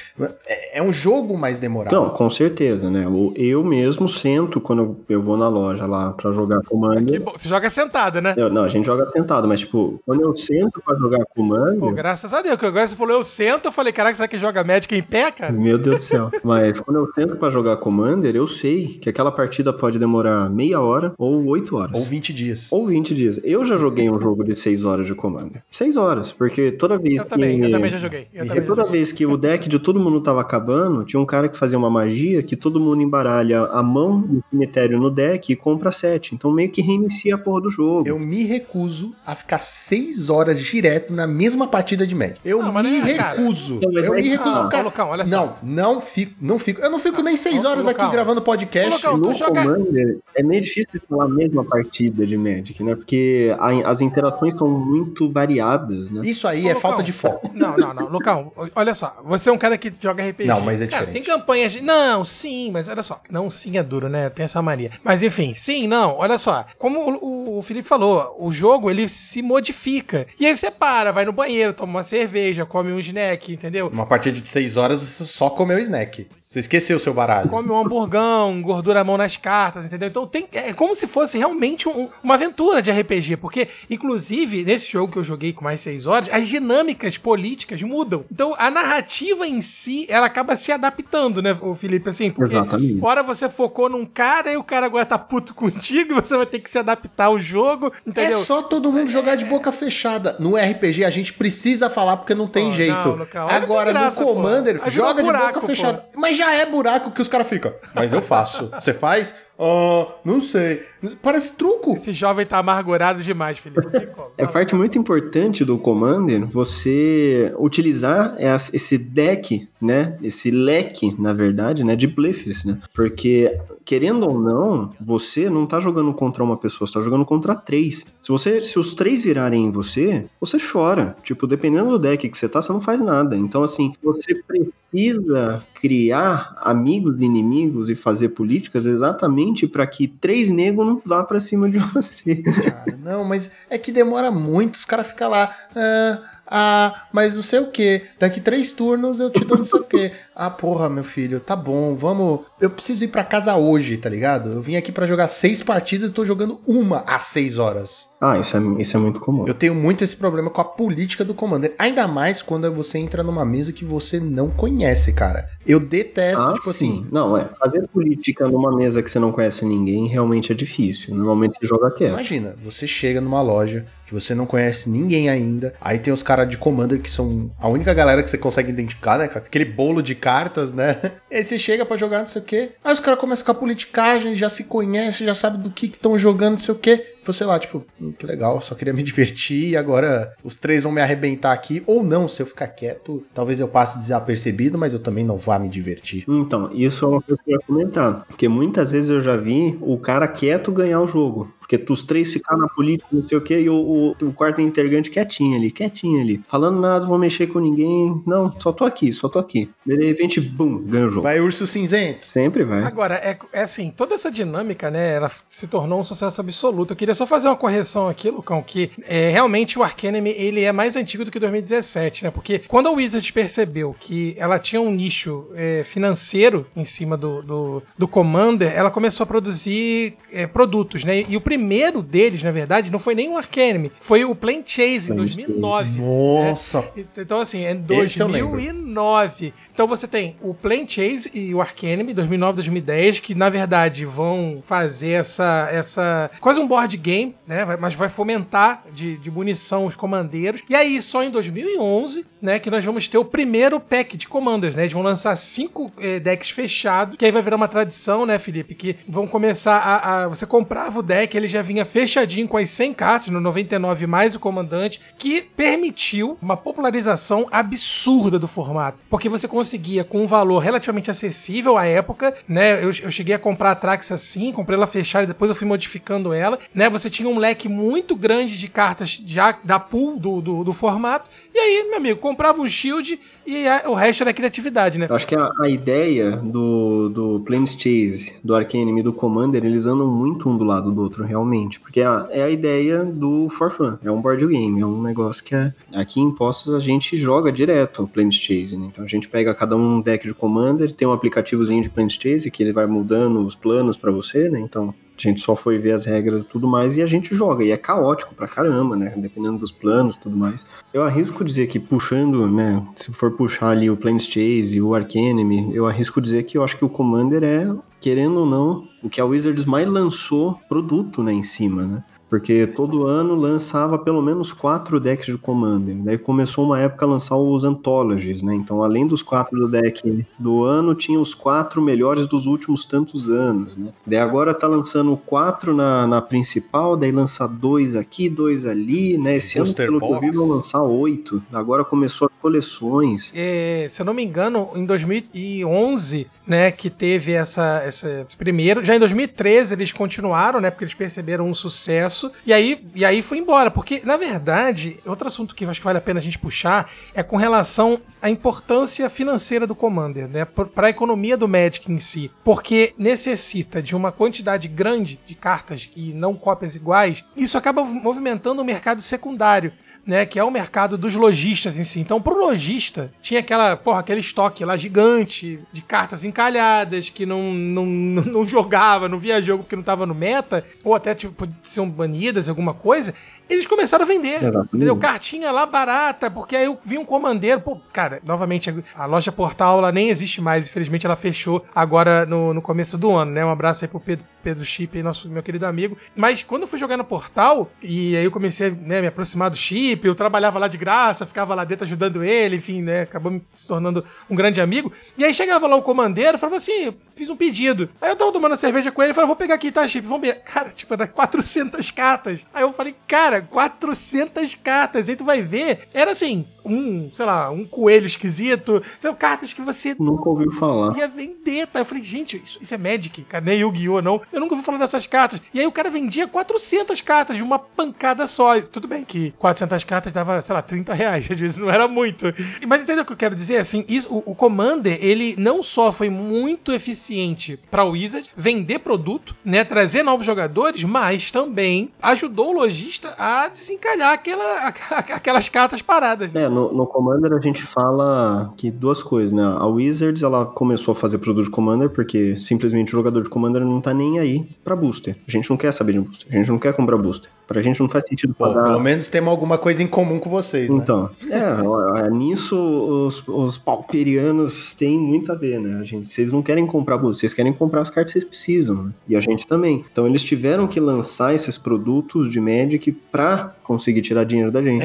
É, é um jogo mais demorado. Não, com certeza, né? Eu, eu mesmo sento quando eu, vou na loja lá pra jogar Que Commander. bom. Você joga sentado, né? Eu- não, a gente joga sentado, mas tipo, quando eu sento pra jogar Commander. Pô, graças a Deus, que agora você falou eu sento, eu falei, caraca, será que joga Magic em pé, cara? Meu Deus do céu. Mas quando eu sento pra jogar Commander, eu sei que aquela partida pode demorar meia hora ou oito horas. Ou 20 dias. Ou 20 dias. Eu já joguei um jogo de 6 horas de Commander. 6 horas, porque toda vez Eu também, que... eu também já joguei. Eu E também já toda joguei. vez que o deck de todo mundo tava acabando, tinha um cara que fazia uma magia que todo mundo embaralha a mão do cemitério no deck e compra sete. Então meio que reinicia a porra do jogo. Eu me recuso a ficar 6 horas direto na mesma partida de Magic. Eu Não, me não é, cara. recuso. Então, eu me que recuso. tá. cara. Ô, Lucão, olha só. Não, não fico, não fico. Eu não fico nem 6 Ô, horas aqui gravando podcast. Lucão, No joga- Commander é meio difícil falar a mesma partida de Magic, né? Porque a- as interações são muito variadas, né? Isso aí Ô, é Lucão, falta de foco. Não, não, não. Lucão, olha só. Você é um cara que joga RPG. Não, mas é Cara, diferente. tem campanhas de. Não, sim, mas olha só. Não, sim é duro, né? Tem essa mania. Mas enfim, sim, não. Olha só. Como o, o Felipe falou, o jogo ele se modifica. E aí você para, vai no banheiro, toma uma cerveja, come um snack, entendeu? Uma partida de 6 horas você só comeu snack. Você esqueceu o seu baralho. come um hamburgão, gordura a mão nas cartas, entendeu? Então tem, é como se fosse realmente um- uma aventura de RPG, porque, inclusive, nesse jogo que eu joguei com mais seis horas, as dinâmicas políticas mudam. Então a narrativa em si, ela acaba se adaptando, né, o Felipe? Assim, porque Exatamente. hora você focou num cara e o cara agora tá puto contigo e você vai ter que se adaptar ao jogo, entendeu? É só todo mundo jogar de boca fechada. No RPG a gente precisa falar porque não tem Pô, jeito. não, Agora tem graça, no Commander, pô. Joga de buraco, boca pô. fechada. Mas já é buraco que os caras ficam. Mas eu faço. Você faz? Ah, não sei. Parece truco. Esse jovem tá amargurado demais, Felipe. Não tem como. É parte muito importante do Commander você utilizar esse deck, né? Esse leque, na verdade, né? De bluffs, né? Porque, querendo ou não, você não tá jogando contra uma pessoa, você tá jogando contra três. Se você, se os três virarem em você, você chora. Tipo, dependendo do deck que você tá, você não faz nada. Então, assim, você precisa criar amigos e inimigos e fazer políticas exatamente para que três negros não vá pra cima de você. Cara, não, mas é que demora muito. Os caras ficam lá. Ah, ah, mas não sei o que. Daqui três turnos eu te dou não sei o que. Ah, porra, meu filho, tá bom, vamos. Eu preciso ir pra casa hoje, tá ligado? Eu vim aqui pra jogar seis partidas e tô jogando uma às seis horas. Ah, isso é, isso é muito comum. Eu tenho muito esse problema com a política do Commander. Ainda mais quando você entra numa mesa que você não conhece, cara. Eu detesto, Ah, tipo sim. assim. Não, é. Fazer política numa mesa que você não conhece ninguém realmente é difícil. Normalmente você joga quieto. Imagina, você chega numa loja que você não conhece ninguém ainda. Aí tem os caras de Commander que são a única galera que você consegue identificar, né? Com aquele bolo de cartas, né? E aí você chega pra jogar não sei o quê. Aí os caras começam com a politicagem, já se conhece, já sabe do que estão jogando, não sei o quê. Você lá, tipo, hum, que legal, só queria me divertir e agora os três vão me arrebentar aqui. Ou não, se eu ficar quieto, talvez eu passe desapercebido, mas eu também não vá me divertir. Então, isso é uma coisa que eu ia comentar. Porque muitas vezes eu já vi o cara quieto ganhar o jogo. Porque os três ficaram na política, não sei o quê, e o, o, o quarto integrante quietinho ali, quietinho ali. Falando nada, vou mexer com ninguém. Não, só tô aqui, só tô aqui. De repente, bum, ganha o jogo. Vai urso cinzento. Sempre vai. Agora, é, é assim, toda essa dinâmica, né, ela se tornou um sucesso absoluto. Eu queria só fazer uma correção aqui, Lucão, que é, realmente o Arcanime, ele é mais antigo do que 2017, né, porque quando a Wizards percebeu que ela tinha um nicho é, financeiro em cima do, do, do Commander, ela começou a produzir é, produtos, né, e o primeiro deles, na verdade, não foi nem o Arcanime, foi o Plane Chase, em Plane Chase. 2009. Nossa. Então, assim, é Esse eu lembro. 2009. Então você tem o Plane Chase e o Arcanime, 2009 2010, que na verdade vão fazer essa. essa quase um board game, né? Mas vai fomentar de, de munição os comandeiros. E aí, só em 2011, né, que nós vamos ter o primeiro pack de commanders, né? Eles vão lançar cinco eh, decks fechados, que aí vai virar uma tradição, né, Felipe? Que vão começar a, a- Você comprava o deck, ele já vinha fechadinho com as 100 cartas, no 99 mais o comandante, que permitiu uma popularização absurda do formato. Porque você conseguia, com um valor relativamente acessível à época, né? Eu, eu cheguei a comprar a Trax assim, comprei ela fechada e depois eu fui modificando ela, né? Você tinha um leque muito grande de cartas já da pool do, do, do formato. E aí, meu amigo, comprava um shield e a- o resto era criatividade, né? Eu acho que a, a ideia do, do Planes Chase, do Arcanime e do Commander, eles andam muito um do lado do outro, realmente. Porque é a, é a ideia do For Fun. É um board game, é um negócio que é, aqui em Postos a gente joga direto o Planes Chase, né? Então a gente pega cada um deck de Commander, tem um aplicativozinho de Planes Chase que ele vai mudando os planos pra você, né? Então a gente só foi ver as regras e tudo mais e a gente joga. E é caótico pra caramba, né? Dependendo dos planos e tudo mais. Eu arrisco dizer que puxando, né? Se for puxar ali o Planes Chase e o Arcanime, eu arrisco dizer que eu acho que o Commander é, querendo ou não, o que a Wizards mais lançou produto, né? Em cima, né? Porque todo ano lançava pelo menos quatro decks de Commander. Daí começou uma época a lançar os Anthologies, né? Então, além dos quatro do deck do ano, tinha os quatro melhores dos últimos tantos anos, né? Daí agora tá lançando quatro na, na principal, daí lança dois aqui, dois ali, né? Esse ano, pelo que eu vi, box. vão lançar oito. Agora começou as coleções. É, se eu não me engano, em 2011, né, que teve essa, essa esse primeiro. Já em 2013 eles continuaram, né, porque eles perceberam um sucesso. E aí, e aí foi embora. Porque, na verdade, outro assunto que acho que vale a pena a gente puxar é com relação à importância financeira do Commander, né, para a economia do Magic em si. Porque necessita de uma quantidade grande de cartas e não cópias iguais. Isso acaba movimentando o mercado secundário né, que é o mercado dos lojistas em si. Então, pro lojista, tinha aquela, porra, aquele estoque lá gigante de cartas encalhadas que não, não, não jogava, não via jogo porque não tava no meta, ou até tipo, são banidas, alguma coisa. Eles começaram a vender, Exatamente. entendeu? Cartinha lá barata, porque aí eu vi um comandeiro, pô, cara, novamente, a loja Portal, ela nem existe mais, infelizmente ela fechou agora no, no começo do ano, né? Um abraço aí pro Pedro, Pedro Chip, aí, nosso, meu querido amigo. Mas quando eu fui jogar no Portal, e aí eu comecei né, a me aproximar do Chip, eu trabalhava lá de graça, ficava lá dentro ajudando ele, enfim, né? Acabou me se tornando um grande amigo. E aí chegava lá o comandeiro, falava assim, fiz um pedido. Aí eu tava tomando cerveja com ele, falei, vou pegar aqui, tá, Chip, vamos ver. Cara, tipo, era 400 cartas. Aí eu falei, cara, 400 cartas. Aí tu vai ver, era assim, um, sei lá, um coelho esquisito. Então, cartas que você Nunca ouviu falar. ia vender, tá? Eu falei, gente, isso, isso é Magic, cara, nem Yu-Gi-Oh! não. Eu nunca ouvi falar dessas cartas. E aí o cara vendia 400 cartas de uma pancada só. Tudo bem que 400 cartas dava, sei lá, 30 reais, às vezes não era muito. Mas entendeu o que eu quero dizer? Assim, isso, o, o Commander, ele não só foi muito eficiente pra Wizard vender produto, né, trazer novos jogadores, mas também ajudou o lojista a desencalhar aquela, aquelas cartas paradas. É, no, no Commander a gente fala que duas coisas, né? A Wizards, ela começou a fazer produto de Commander porque simplesmente o jogador de Commander não tá nem aí pra booster. A gente não quer saber de booster, a gente não quer comprar booster. Pra gente não faz sentido Pô, pagar... pelo menos temos alguma coisa em comum com vocês, né? Então, é, é, nisso os, os pauperianos têm muito a ver, né? A gente, vocês não querem comprar booster, vocês querem comprar as cartas que vocês precisam, né? E a gente também. Então eles tiveram que lançar esses produtos de Magic pra conseguir tirar dinheiro da gente.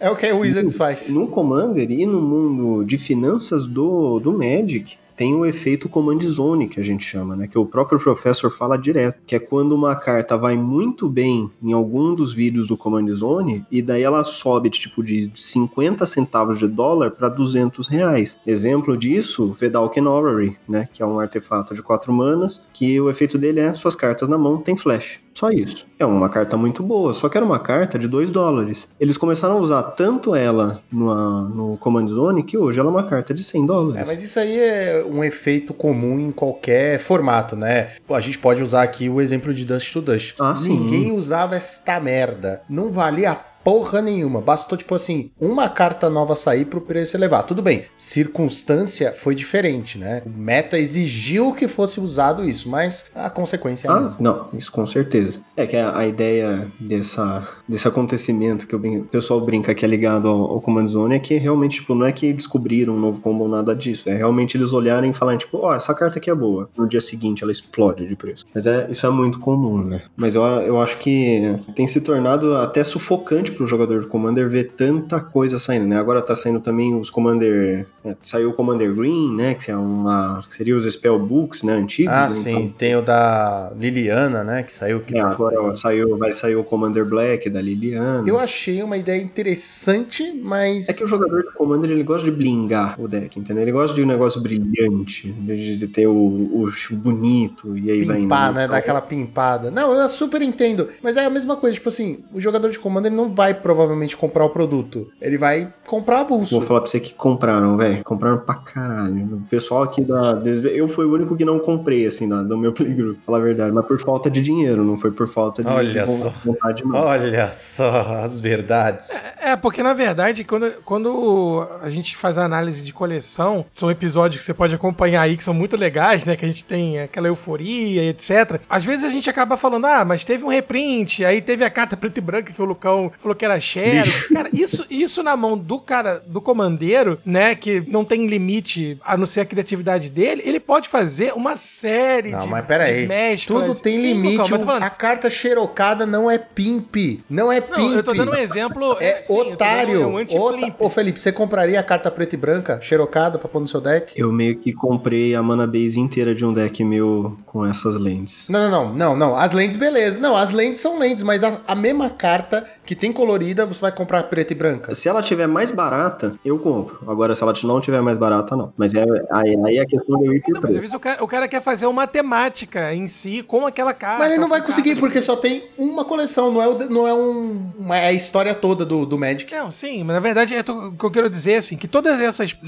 É o que a Wizards faz. No Commander e no mundo de finanças do, do Magic, tem o efeito Command Zone, que a gente chama, né? Que o próprio professor fala direto, que é quando uma carta vai muito bem em algum dos vídeos do Command Zone, e daí ela sobe de tipo de 50 centavos de dólar para 200 reais. Exemplo disso, Vedalken Orrery, né? Que é um artefato de 4 manas, que o efeito dele é suas cartas na mão tem flash. Só isso. É uma carta muito boa, só que era uma carta de 2 dólares. Eles começaram a usar tanto ela no, no Command Zone que hoje ela é uma carta de 100 dólares. É, mas isso aí é um efeito comum em qualquer formato, né? A gente pode usar aqui o exemplo de Dust to Dust. Ah, sim. Ninguém usava esta merda. Não valia porra nenhuma. Bastou, tipo assim, uma carta nova sair pro preço elevar. Tudo bem, circunstância foi diferente, né? O meta exigiu que fosse usado isso, mas a consequência é a Ah, mesma. não, isso com certeza. É que a, a ideia dessa, desse acontecimento que o pessoal brinca que é ligado ao, ao Command Zone é que realmente, tipo, não é que descobriram um novo combo ou nada disso. É realmente eles olharem e falarem, tipo, ó, essa carta aqui é boa. No dia seguinte ela explode de preço. Mas é, isso é muito comum, né? Mas eu, eu acho que tem se tornado até sufocante pro jogador de Commander ver tanta coisa saindo, né? Agora tá saindo também os Commander. é, saiu o Commander Green, né? Que é uma. que seria os Spellbooks, né? Antigos. Ah, né? sim, tem o da Liliana, né? Que saiu que É, agora saiu, vai sair o Commander Black da Liliana. Eu achei uma ideia interessante, mas. É que o jogador do Commander ele gosta de blingar o deck, entendeu? Ele gosta de um negócio brilhante, de, de ter o, o bonito e aí vai indo. pimpar, né? Então, Dar aquela pimpada. Não, eu super entendo. Mas é a mesma coisa, tipo assim, o jogador de comando ele não vai provavelmente comprar o produto. Ele vai comprar avulso. Vou falar pra você que compraram, velho. Compraram pra caralho. O pessoal aqui da. Eu fui o único que não comprei, assim, da- do meu playgroup, pra falar a verdade. Mas por falta de dinheiro, não foi por falta de, Olha de só. vontade, não. Olha só as verdades. É, porque na verdade, quando, quando a gente faz a análise de coleção, são episódios que você pode acompanhar aí que são muito legais, né? Que a gente tem aquela euforia e etc. Às vezes a gente acaba falando, ah, mas teve um reprint, aí teve a carta preta e branca que o Lucão falou que era Shadow. Cara, isso, isso na mão do cara, do comandeiro, né? Que não tem limite a não ser a criatividade dele, ele pode fazer uma série Não, de, mas pera aí. de mesclas. Tudo tem Sim, limite. Mas falando- a carta xerocada não é pimp. Não é pimp. Não, eu tô dando um exemplo. É dando otário. um Ota-. Ô, Felipe, você compraria a carta preta e branca, xerocada, pra pôr no seu deck? Eu meio que comprei a mana base inteira de um deck meu com essas lentes. Não, não, não, não, não. As lentes, beleza. Não, as lentes são lentes, mas a, a mesma carta que tem colorida, você vai comprar preta e branca. Se ela tiver mais barata, eu compro. Agora, se ela não tiver mais barata, não. Mas é, aí, aí é a questão de eu ir Não, mas às vezes o cara, o cara quer fazer uma temática em si com aquela carta. Mas ele não vai conseguir, carta. porque só tem uma coleção, não é, o, não é um, uma, é a história toda do, do Magic. Não, sim, mas na verdade é o que eu quero dizer assim, que todos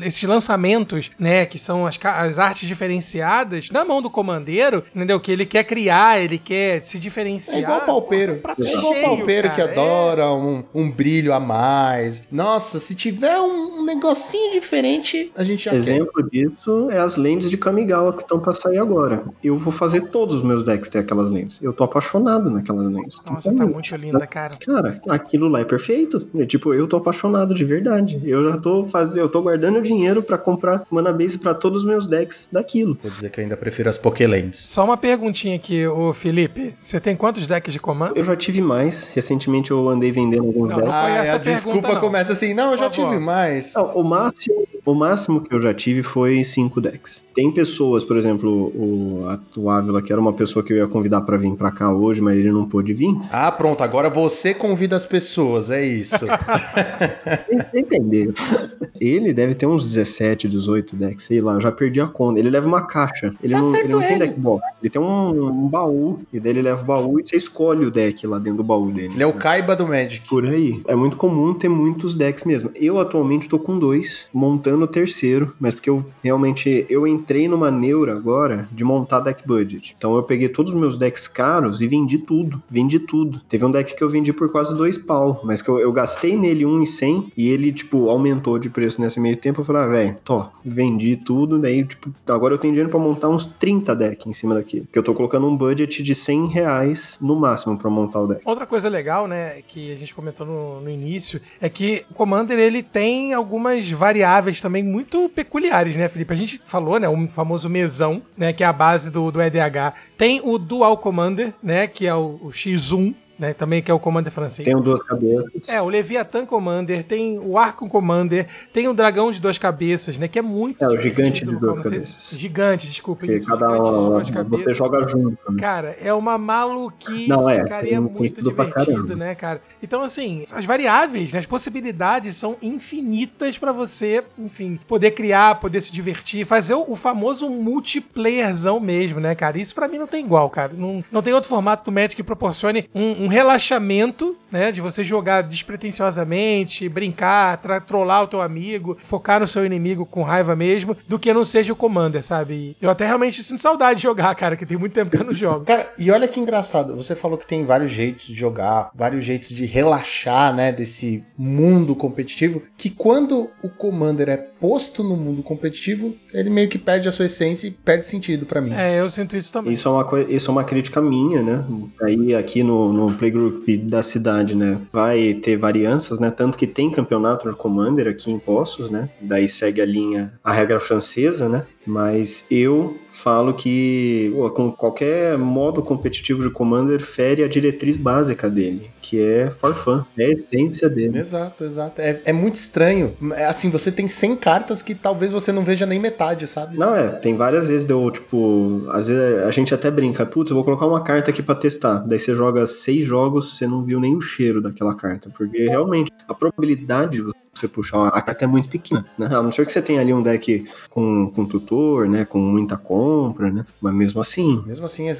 esses lançamentos, né, que são as, as artes diferenciadas, na mão do comandeiro, entendeu? Que ele quer criar, ele quer se diferenciar. É igual o palpeiro. Pô, É igual o cheio, palpeiro cara, que é. adora um, um brilho a mais. Nossa, se tiver um, um negocinho diferente, a gente já quer. Exemplo disso é as lentes de Kamigawa que estão pra sair agora. Eu vou fazer todos os meus decks ter aquelas lentes. Eu tô apaixonado naquelas lentes. Nossa, Então, tá muito linda, cara. Cara, aquilo lá é perfeito. É, Tipo, eu tô apaixonado de verdade. Eu já tô fazendo, eu tô guardando dinheiro pra comprar mana base pra todos os meus decks daquilo. Vou dizer que eu ainda prefiro as Pokélentes. Só uma perguntinha aqui, ô Felipe. Você tem quantos decks de comando? Eu já tive mais. Recentemente eu andei vendendo alguns Não, decks. não foi Ah, essa a desculpa pergunta, não. começa assim, não, eu já tive mais. Não, o máximo, o máximo que eu já tive foi cinco decks. Tem pessoas, por exemplo, o, a- o Ávila, que era uma pessoa que eu ia convidar pra vir pra cá hoje, mas ele não pôde vir. Ah, pronto, agora você convida as pessoas, é isso. Você entendeu? Ele deve ter uns 17, 18 decks, sei lá, eu já perdi a conta. Ele leva uma caixa. Ele Tá não, certo ele não tem ele. deck box. Ele tem um, um baú, e daí ele leva o baú e você escolhe o deck lá dentro do baú dele. Ele é o Kaiba do Magic. Por aí. É muito comum ter muitos decks mesmo. Eu atualmente tô com dois, montando o terceiro, mas porque eu realmente eu entrei numa neura agora de montar deck budget. Então eu peguei todos os meus decks caros e vendi tudo. Vendi tudo. Teve um deck que eu vendi por quase dois pau, mas que eu, eu gastei nele um e cem e ele, tipo, aumentou de preço nesse meio tempo. Eu falei, ah, velho, tô, vendi tudo. Daí, tipo, agora eu tenho dinheiro pra montar uns 30 decks em cima daqui. Porque eu tô colocando um budget de 100 reais no máximo pra montar o deck. Outra coisa legal, né, que a gente comentou no, no início, é que o Commander ele tem algumas variáveis também muito peculiares, né, Felipe? A gente falou, né, o famoso mesão, né, que é a base do, do EDH. Tem o Dual Commander, né, que é o, o X1, né? Também que é o Commander francês. Tem o duas cabeças. É, o Leviathan Commander, tem o Arco Commander, tem o Dragão de Duas Cabeças, né? Que é muito É, o Gigante de Duas Cabeças. se- Gigante, desculpa. Que isso, cada um Duas você Cabeças. joga junto. Né? Cara, é uma maluquice, Não, é, cara, tem- é muito divertido, né, cara? Então, assim, as variáveis, né, as possibilidades são infinitas pra você, enfim, poder criar, poder se divertir, fazer o, o famoso multiplayerzão mesmo, né, cara? Isso pra mim não tem igual, cara. Não, não tem outro formato do Magic que proporcione um, um relaxamento, né, de você jogar despretensiosamente, brincar, trollar o teu amigo, focar no seu inimigo com raiva mesmo, do que não seja o Commander, sabe? Eu até realmente sinto saudade de jogar, cara, que tem muito tempo que eu não jogo. Cara, e olha que engraçado, você falou que tem vários jeitos de jogar, vários jeitos de relaxar, né, desse mundo competitivo, que quando o Commander é posto no mundo competitivo, ele meio que perde a sua essência e perde sentido pra mim. É, eu sinto isso também. Isso é, uma isso é uma crítica minha, né? Aí aqui no, no Playgroup da cidade, né? Vai ter varianças, né? Tanto que tem campeonato de Commander aqui em Poços, né? Daí segue a linha, a regra francesa, né? Mas eu falo que com qualquer modo competitivo de Commander fere a diretriz básica dele, que é for fun, é a essência dele. Exato, exato. É, é muito estranho. É Assim, você tem 100 cartas que talvez você não veja nem metade, sabe? Não, é, tem várias vezes deu, tipo, às vezes a gente até brinca, putz, eu vou colocar uma carta aqui pra testar. Daí você joga seis jogos, você não viu nem o cheiro daquela carta. Porque realmente, a probabilidade de você puxar a carta é muito pequena, né? A não ser que você tenha ali um deck com, com tutor, né? Com muita compra, né? Mas mesmo assim, Mesmo assim, é-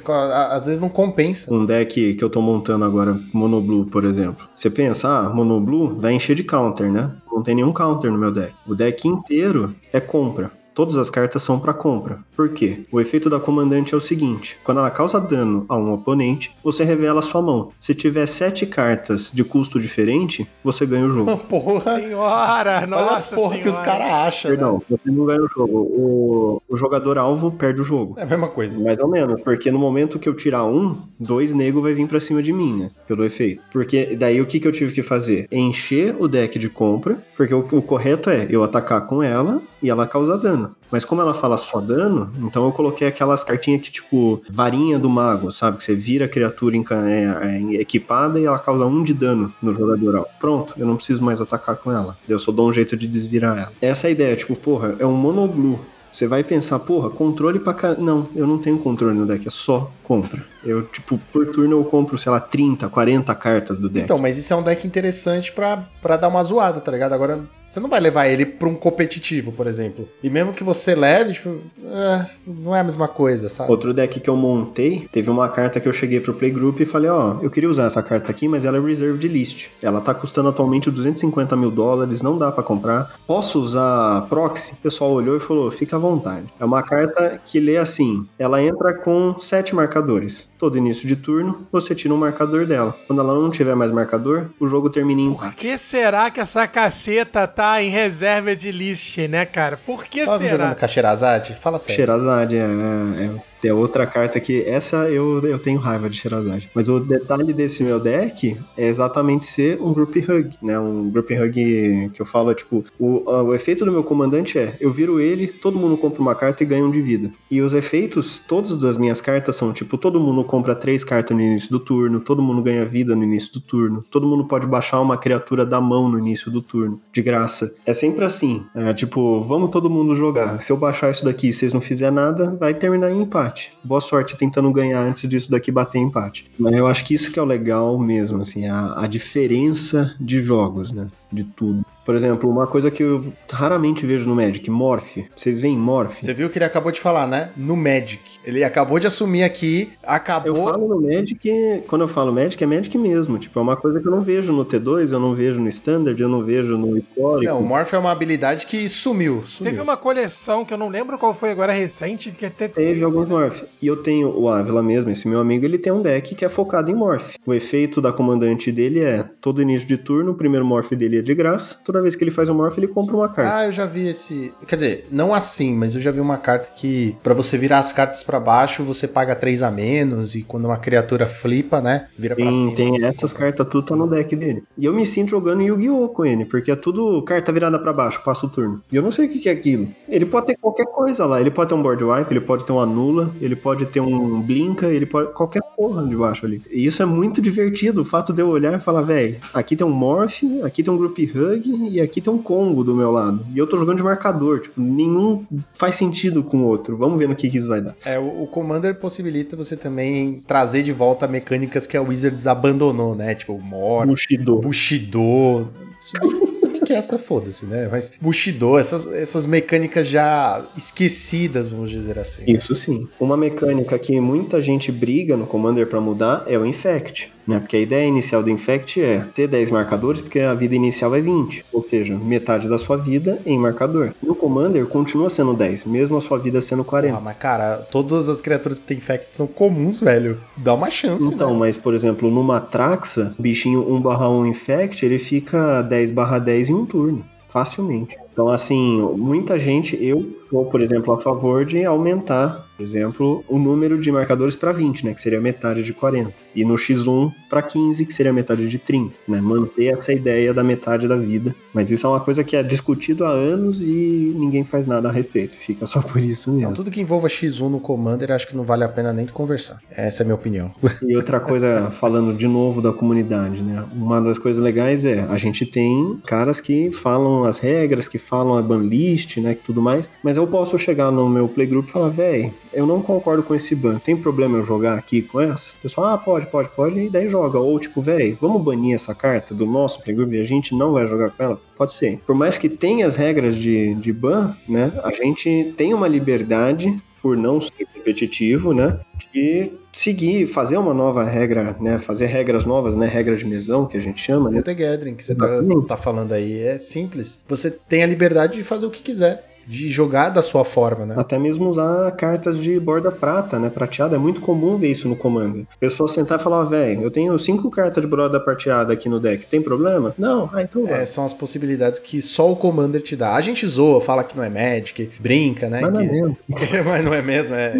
às vezes não compensa. um deck que eu tô montando agora, Monoblue, por exemplo. Você pensa, ah, Monoblue vai encher de counter, né? Não tem nenhum counter no meu deck. O deck inteiro é compra. Todas as cartas são para compra. Por quê? O efeito da comandante é o seguinte: quando ela causa dano a um oponente, você revela a sua mão. Se tiver sete cartas de custo diferente, você ganha o jogo. Porra, Senhora, nossa olha as porra que os senhora. caras acham, né? Perdão, você não ganha o jogo. O, o jogador alvo perde o jogo. É a mesma coisa. Mais ou menos, porque no momento que eu tirar um, dois nego vai vir pra cima de mim, né? Pelo efeito. Porque daí o que, que eu tive que fazer? Encher o deck de compra, porque o, o correto é eu atacar com ela e ela causar dano. Mas como ela fala só dano, então eu coloquei aquelas cartinhas que, tipo, varinha do mago, sabe? Que você vira a criatura enca- é, é, equipada e ela causa um de dano no jogador. Pronto, eu não preciso mais atacar com ela. Eu só dou um jeito de desvirar ela. Essa é a ideia, tipo, porra, é um monoblue. Você vai pensar, porra, controle pra cá. Não, eu não tenho controle no deck, é só compra. Eu, tipo, por turno eu compro, sei lá, 30, 40 cartas do deck. Então, mas isso é um deck interessante pra, pra dar uma zoada, tá ligado? Agora, você não vai levar ele pra um competitivo, por exemplo. E mesmo que você leve, tipo, é, não é a mesma coisa, sabe? Outro deck que eu montei, teve uma carta que eu cheguei pro Playgroup e falei, ó, eu queria usar essa carta aqui, mas ela é reserved list. Ela tá custando atualmente 250 mil dólares, não dá pra comprar. Posso usar proxy? O pessoal olhou e falou, fica à vontade. É uma carta que lê assim, ela entra com sete marcadores. Todo início de turno, você tira um marcador dela. Quando ela não tiver mais marcador, o jogo termina em Por empate. que será que essa caceta tá em reserva de list, né, cara? Por que Tava será? jogando com a Sherazade? Fala sério. Sherazade é, é, é outra carta que. Essa eu, eu tenho raiva de Sherazade. Mas o detalhe desse meu deck é exatamente ser um group hug, né? Um group hug que eu falo, tipo, o, o efeito do meu comandante é: eu viro ele, todo mundo compra uma carta e ganha um de vida. E os efeitos, todas das minhas cartas são tipo: todo mundo compra três cartas no início do turno, todo mundo ganha vida no início do turno, todo mundo pode baixar uma criatura da mão no início do turno, de graça. É sempre assim. É tipo, vamos todo mundo jogar. Se eu baixar isso daqui e vocês não fizerem nada, vai terminar em empate. Boa sorte tentando ganhar antes disso daqui bater em empate. Mas eu acho que isso que é o legal mesmo, assim, a, a diferença de jogos, né? De tudo. Por exemplo, uma coisa que eu raramente vejo no Magic, Morph. Vocês veem Morph? Você viu que ele acabou de falar, né? No Magic. Ele acabou de assumir aqui, acabou. Eu falo no Magic, quando eu falo Magic, é Magic mesmo. Tipo, é uma coisa que eu não vejo no T2, eu não vejo no Standard, eu não vejo no histórico. Não, o Morph é uma habilidade que sumiu. sumiu. Teve uma coleção que eu não lembro qual foi agora recente, que até Teve alguns Morph. E eu tenho o Ávila mesmo, esse meu amigo, ele tem um deck que é focado em Morph. O efeito da comandante dele é, todo início de turno, o primeiro Morph dele é de graça, toda vez que ele faz um morph, ele compra uma carta. Ah, eu já vi esse. Quer dizer, não assim, mas eu já vi uma carta que, pra você virar as cartas pra baixo, você paga 3 a menos, e quando uma criatura flipa, né? Vira pra Tem, cima. tem essas compra. cartas, tudo tá no deck dele. E eu me sinto jogando Yu-Gi-Oh! com ele, porque é tudo carta virada pra baixo, passa o turno. E eu não sei o que que é aquilo. Ele pode ter qualquer coisa lá. Ele pode ter um board wipe, ele pode ter um anula, ele pode ter um blinka, ele pode. qualquer porra de baixo ali. E isso é muito divertido, o fato de eu olhar e falar, velho, aqui tem um morph, aqui tem um group hug e aqui tem um combo do meu lado. E eu tô jogando de marcador, tipo, nenhum faz sentido com o outro. Vamos ver no que, que isso vai dar. É, o, o Commander possibilita você também trazer de volta mecânicas que a Wizards abandonou, né? Tipo, Mor, Bushido. Bushido. Se bem, que essa foda-se, né? Mas Bushido, essas, essas mecânicas já esquecidas, vamos dizer assim. Isso sim. Uma mecânica que muita gente briga no Commander pra mudar é o Infect. Né? Porque a ideia inicial do Infect é ter 10 marcadores, porque a vida inicial é 20. Ou seja, metade da sua vida em marcador. No Commander continua sendo 10, mesmo a sua vida sendo 40. Ah, mas cara, todas as criaturas que tem Infect são comuns, velho. Dá uma chance, Então, né? mas por exemplo, numa Traxa, o bichinho 1/1 Infect, ele fica 10/10 em um turno, facilmente. Então, assim, muita gente, eu sou, por exemplo, a favor de aumentar, por exemplo, o número de marcadores para 20, né, que seria metade de 40. E no X1 para 15, que seria metade de 30, né? Manter essa ideia da metade da vida. Mas isso é uma coisa que é discutido há anos e ninguém faz nada a respeito. Fica só por isso Não, mesmo. tudo que envolva X1 no Commander, acho que não vale a pena nem conversar. Essa é a minha opinião. E outra coisa, falando de novo da comunidade, né? Uma das coisas legais é, a gente tem caras que falam as regras, que falam a banlist, né, que tudo mais, mas eu posso chegar no meu playgroup e falar, véi, eu não concordo com esse ban, tem problema eu jogar aqui com essa? O pessoal, ah, pode, pode, pode, e daí joga. Ou tipo, véi, vamos banir essa carta do nosso playgroup e a gente não vai jogar com ela? Pode ser. Por mais que tenha as regras de, de ban, né, a gente tem uma liberdade por não ser competitivo, né? De seguir, fazer uma nova regra, né? Fazer regras novas, né? Regras de mesão, que a gente chama, né? The Gathering que você tá, tá falando aí é simples. Você tem a liberdade de fazer o que quiser, de jogar da sua forma, né? Até mesmo usar cartas de borda prata, né? Prateada. É muito comum ver isso no Commander. A pessoa sentar e falar, velho, eu tenho cinco cartas de borda prateada aqui no deck. Tem problema? Não? Ah, então vai. É, são as possibilidades que só o Commander te dá. A gente zoa, fala que não é Magic, brinca, né? Mas não é que- mesmo. Mas não é mesmo, é.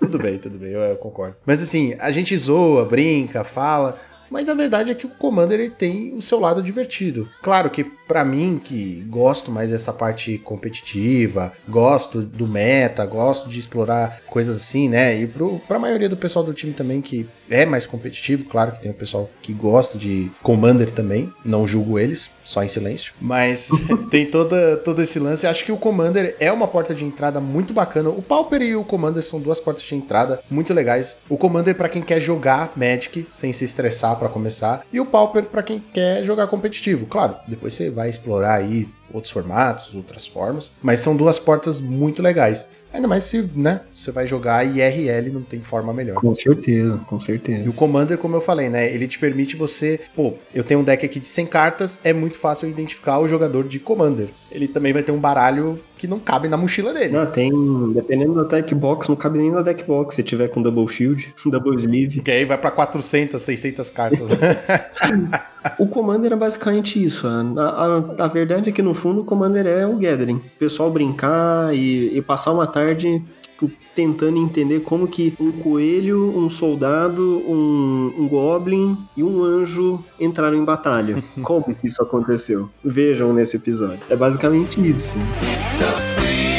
Tudo bem, tudo bem, eu, eu concordo. Mas assim, a gente zoa, brinca, fala. Mas a verdade é que o Commander ele tem o seu lado divertido. Claro que pra mim, que gosto mais dessa parte competitiva, gosto do meta, gosto de explorar coisas assim, né? E pro, pra maioria do pessoal do time também que é mais competitivo, claro que tem o pessoal que gosta de Commander também, não julgo eles, só em silêncio. Mas tem toda, todo esse lance. Acho que o Commander é uma porta de entrada muito bacana. O Pauper e o Commander são duas portas de entrada muito legais. O Commander pra quem quer jogar Magic sem se estressar pra começar, e o Pauper pra quem quer jogar competitivo. Claro, depois você vai explorar aí outros formatos, outras formas, mas são duas portas muito legais. Ainda mais se, né, você vai jogar IRL, não tem forma melhor. Com certeza, com E o certeza. Commander, como eu falei, né? Ele te permite você. Pô, eu tenho um deck aqui de 100 cartas, é muito fácil identificar o jogador de Commander. Ele também vai ter um baralho que não cabe na mochila dele. Não, tem, dependendo da deck box, não cabe nem na deck box se tiver com double shield, double sleeve. Que aí vai pra 400, 600 cartas. O Commander é basicamente isso. A, a, a verdade é que no fundo o Commander é o Gathering. O pessoal brincar e, e passar uma tarde tipo, tentando entender como que um coelho, um soldado, um, um goblin e um anjo entraram em batalha. como que isso aconteceu? Vejam nesse episódio. É basicamente isso. It's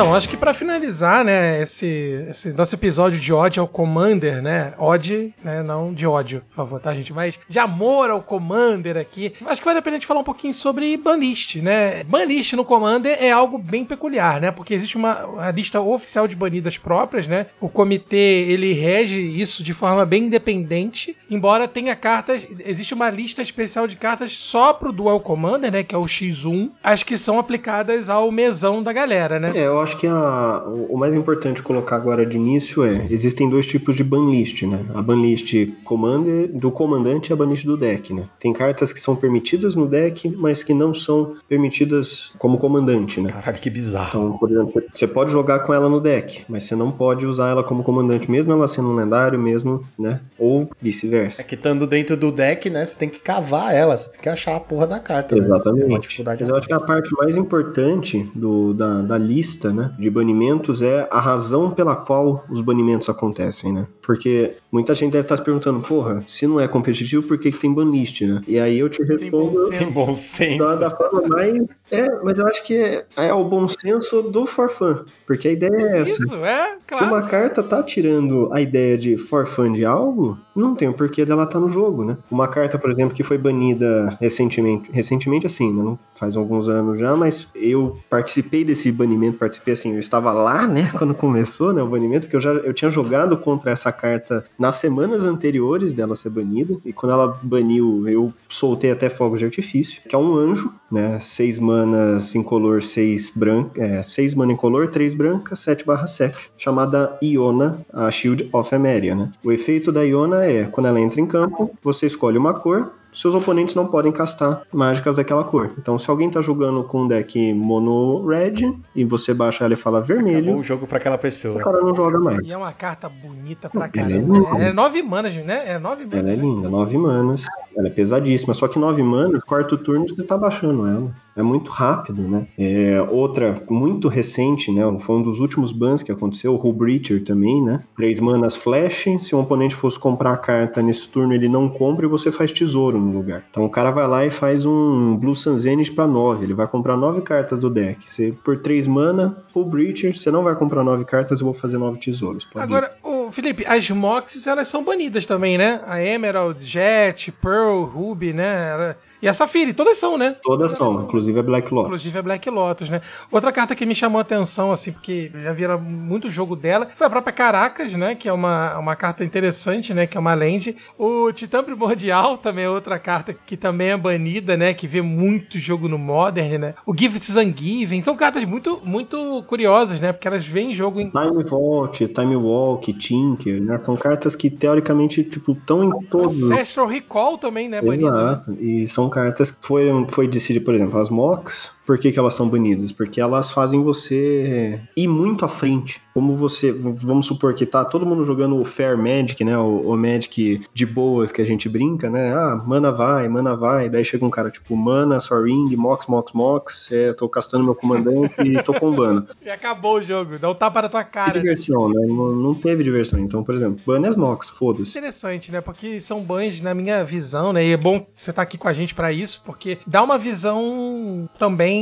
Então, acho que pra finalizar, né, esse, esse nosso episódio de ódio ao Commander, né, ódio, né, não de ódio, por favor, tá, gente, mas de amor ao Commander aqui, acho que vale a pena a gente falar um pouquinho sobre banlist, né, banlist no Commander é algo bem peculiar, né, porque existe uma, uma lista oficial de banidas próprias, né, o comitê, ele rege isso de forma bem independente, embora tenha cartas, existe uma lista especial de cartas só pro Dual Commander, né, que é o X1, as que são aplicadas ao mesão da galera, né. É, eu acho acho que a, o mais importante colocar agora de início é: existem dois tipos de banlist, né? A banlist commander, do comandante e a banlist do deck, né? Tem cartas que são permitidas no deck, mas que não são permitidas como comandante, né? Caralho, que bizarro. Então, por exemplo, você pode jogar com ela no deck, mas você não pode usar ela como comandante, mesmo ela sendo um lendário, mesmo, né? Ou É vice-versa. que estando dentro do deck, né? Você tem que cavar ela, você tem que achar a porra da carta. né? É uma Exatamente. dificuldade. Mas eu acho que a parte mais importante do, da, da lista, né, de banimentos é a razão pela qual os banimentos acontecem, né? Porque muita gente deve estar se perguntando, porra, se não é competitivo, por que, que tem banlist, né? E aí eu te Tem bom respondo Tem bom senso. da, da forma mais. É, mas eu acho que é, é o bom senso do for fun. Porque a ideia é essa. Isso, é, Se claro. uma carta tá tirando a ideia de for fun de algo, não tem o porquê dela tá no jogo, né? Uma carta, por exemplo, que foi banida recentemente, recentemente assim, né? Faz alguns anos já, mas eu participei desse banimento, participei assim, eu estava lá, né, quando começou, né, o banimento, porque eu já eu tinha jogado contra essa carta nas semanas anteriores dela ser banida, e quando ela baniu, eu soltei até fogos de artifício, que é um anjo, né, seis manas incolor, seis branca, é, seis mana incolor, três branca, 7 barra 7, chamada Iona, a Shield of Emeria, né. O efeito da Iona é, quando ela entra em campo, você escolhe uma cor, seus oponentes não podem castar mágicas daquela cor. Então, se alguém tá jogando com um deck mono red e você baixa ela e fala vermelho, Acabou o jogo pra aquela o pessoa. cara não joga mais. E é uma carta bonita pra Ela é caramba. linda. É, nove manas, né? É nove manas. Ela é linda, 9 manas. Ela é pesadíssima. Só que 9 manas, quarto turno, você tá baixando ela. É muito rápido, né? É, outra, muito recente, né? Foi um dos últimos bans que aconteceu, o Hull Breacher também, né? 3 manas flash. Se um oponente fosse comprar a carta nesse turno, ele não compra e você faz tesouro no lugar. Então o cara vai lá e faz um Blue Sun Zenith pra 9. Ele vai comprar 9 cartas do deck. Você, por 3 mana, Hull Breacher, você não vai comprar 9 cartas, eu vou fazer 9 tesouros. Pode ir. Agora, ô, Felipe, as Moxes, elas são banidas também, né? A Emerald, Jet, Pearl, Ruby, né? E a Safiri, todas são, né? Todas são, inclusive a Black Lotus. Inclusive a Black Lotus, né? Outra carta que me chamou a atenção, assim, porque já vira muito jogo dela, foi a própria Caracas, né? Que é uma, uma carta interessante, né? Que é uma land. O Titã Primordial também é outra carta que também é banida, né? Que vê muito jogo no Modern, né? O Gifts Ungiven. São cartas muito, muito curiosas, né? Porque elas veem jogo em. Time Vault, Time Walk, Tinker, né? São cartas que teoricamente, tipo, estão em todos. Ancestral Recall também, né? Né? Exato. E são cartas que foram, foi decidido, por exemplo, as MOCs. Por que, que elas são banidas? Porque elas fazem você ir muito à frente. Como você, vamos supor que tá todo mundo jogando o Fair Magic, né? O, o Magic de boas que a gente brinca, né? Ah, mana vai, mana vai. Daí chega um cara tipo, mana, Soaring, Mox, Mox, Mox. É, tô castando meu comandante e tô combando. E acabou o jogo. Dá um tapa na tua Que cara. diversão, né? Não, não teve diversão. Então, por exemplo, bane as Mox, foda-se. Interessante, né? Porque são bans, na minha visão, né? E é bom você estar aqui com a gente pra isso, porque dá uma visão também.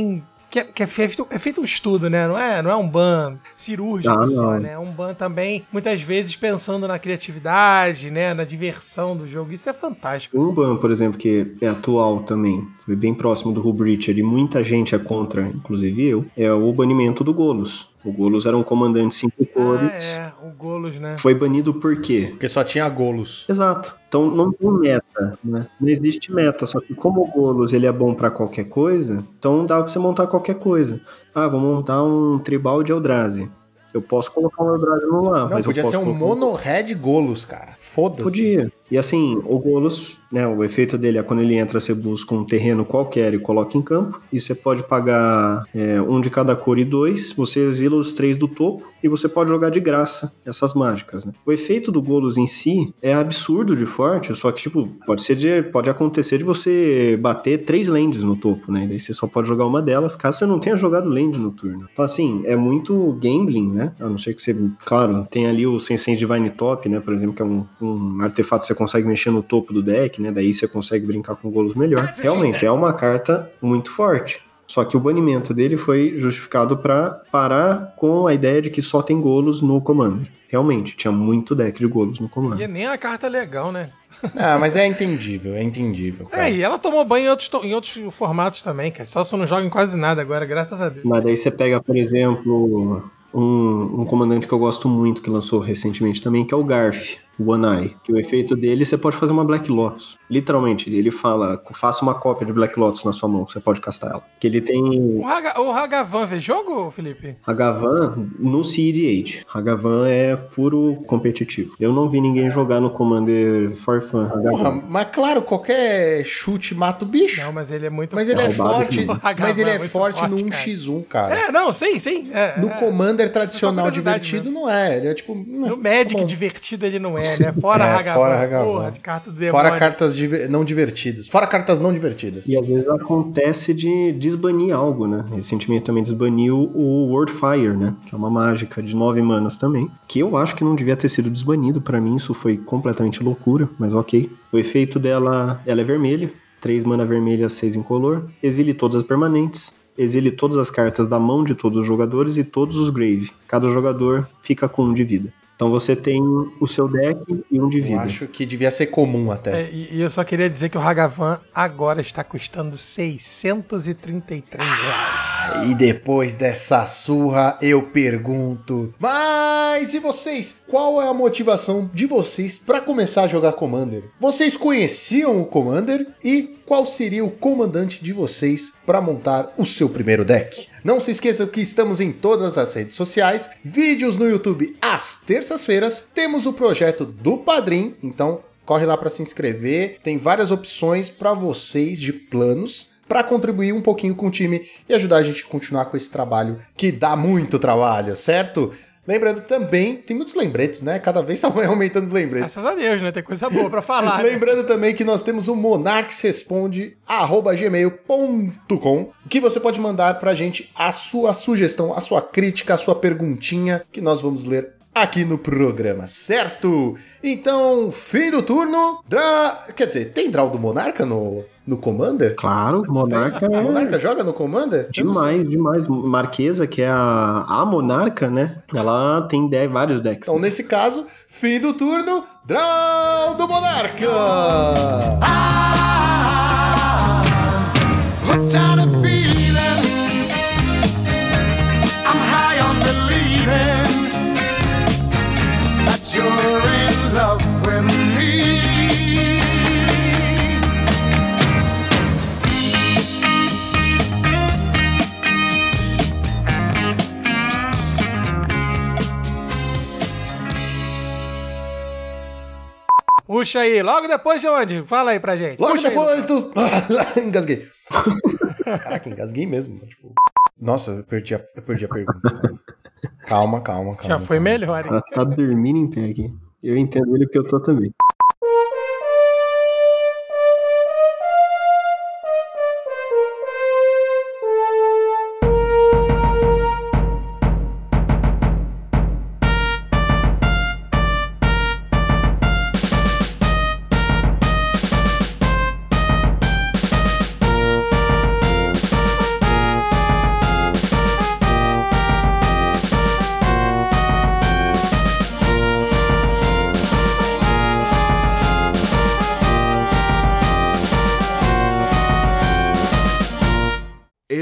Que, é, que é feito, é feito um estudo, né? Não é, não é um ban cirúrgico Ah, só, não. né? É um ban também, muitas vezes, pensando na criatividade, né? Na diversão do jogo. Isso é fantástico. Um ban, por exemplo, que é atual também, foi bem próximo do Hull Breacher e muita gente é contra, inclusive eu, é o banimento do Golos. O Golos era um comandante cinco cores. Ah, é, Golos, né? Foi banido por quê? Porque só tinha golos. Exato. Então não tem meta, né? Não existe meta, só que como o Golos ele é bom pra qualquer coisa, então dá pra você montar qualquer coisa. Ah, vou montar um tribal de Eldrazi. Eu posso colocar um Eldrazi no lá, Não, mas podia eu ser posso um colocar mono-red golos, cara. Foda-se. Podia. E assim, o Golos, né, o efeito dele é quando ele entra, você busca um terreno qualquer e coloca em campo. E você pode pagar é, um de cada cor e dois. Você exila os três do topo e você pode jogar de graça essas mágicas. Né? O efeito do Golos em si é absurdo de forte, só que, tipo, pode ser de, pode acontecer de você bater três lands no topo, né? E daí você só pode jogar uma delas, caso você não tenha jogado land no turno. Então, assim, é muito gambling, né? A não ser que você, claro, tem ali o Sensei Divine Top, né? Por exemplo, que é um, um artefato você consegue mexer no topo do deck, né? Daí você consegue brincar com golos melhor. Realmente, é uma carta muito forte. Só que o banimento dele foi justificado para parar com a ideia de que só tem golos no Commander. Realmente, tinha muito deck de golos no E Commander. é nem a carta legal, né? Ah, mas é entendível, é entendível. Cara. É, e ela tomou banho em outros, em outros formatos também, cara. Só se não joga em quase nada agora, graças a Deus. Mas daí você pega, por exemplo, um, um comandante que eu gosto muito, que lançou recentemente também, que é o Garf. One Eye. Que o efeito dele, você pode fazer uma Black Lotus. Literalmente, ele fala, faça uma cópia de Black Lotus na sua mão, você pode castar ela. Que ele tem O, Haga, o Hagavan vê jogo, Felipe? Hagavan no CD8. Hagavan é puro competitivo. Eu não vi ninguém jogar no Commander for Fun. Porra, mas claro, qualquer chute mata o bicho. Não, mas ele é muito mas ele é roubado forte, mas ele é é muito forte no forte, 1x1, cara. É, não, sim, sim. é, No é. Commander tradicional curiosidade divertido não é. Ele é tipo. No Magic tá divertido ele não é, né? Fora É, Hagavan. fora Hagavan. Porra, de carta do demônio. Fora cartas não divertidas. Fora cartas não divertidas. E às vezes acontece de desbanir algo, né? Recentemente também desbaniu o Wordfire, né? Que é uma mágica de nove manas também. Que eu acho que não devia ter sido desbanido. Pra mim isso foi completamente loucura, mas ok. O efeito dela, ela é vermelha. Três mana vermelha, seis incolor. Exile todas as permanentes. Exile todas as cartas da mão de todos os jogadores e todos os grave. Cada jogador fica com um de vida. Então você tem o seu deck e um de Eu vida. acho que devia ser comum até. É, e, e eu só queria dizer que o Hagavan agora está custando 633 reais. E depois dessa surra, eu pergunto: Mas e vocês? Qual é a motivação de vocês para começar a jogar Commander? Vocês conheciam o Commander e qual seria o comandante de vocês para montar o seu primeiro deck? Não se esqueçam que estamos em todas as redes sociais, vídeos no YouTube às terças-feiras, temos o projeto do Padrim, então corre lá para se inscrever, tem várias opções para vocês de planos para contribuir um pouquinho com o time e ajudar a gente a continuar com esse trabalho que dá muito trabalho, certo? Lembrando também, tem muitos lembretes, né? Cada vez vai aumentando os lembretes. Graças a Deus, né? Tem coisa boa pra falar. né? Lembrando também que nós temos o monarquesresponde@gmail.com, que você pode mandar pra gente a sua sugestão, a sua crítica, a sua perguntinha, que nós vamos ler aqui no programa, certo? Então, fim do turno, dra... quer dizer, tem draw do Monarca no, no Commander? Claro, Monarca A é Monarca joga no Commander? Demais, demais. Marquesa, que é a, a monarca, né? Ela tem de- vários decks. Então, nesse caso, fim do turno, draw do Monarca! Hooked on a feeling. Puxa aí, logo depois de onde? Fala aí pra gente. Logo Puxa aí, depois dos. engasguei. Caraca, engasguei mesmo. Tipo... Nossa, eu perdi a, eu perdi a pergunta. Calma, calma, calma. calma Já foi calma. melhor, O hein? cara tá dormindo em pé aqui. Eu entendo ele porque eu tô também.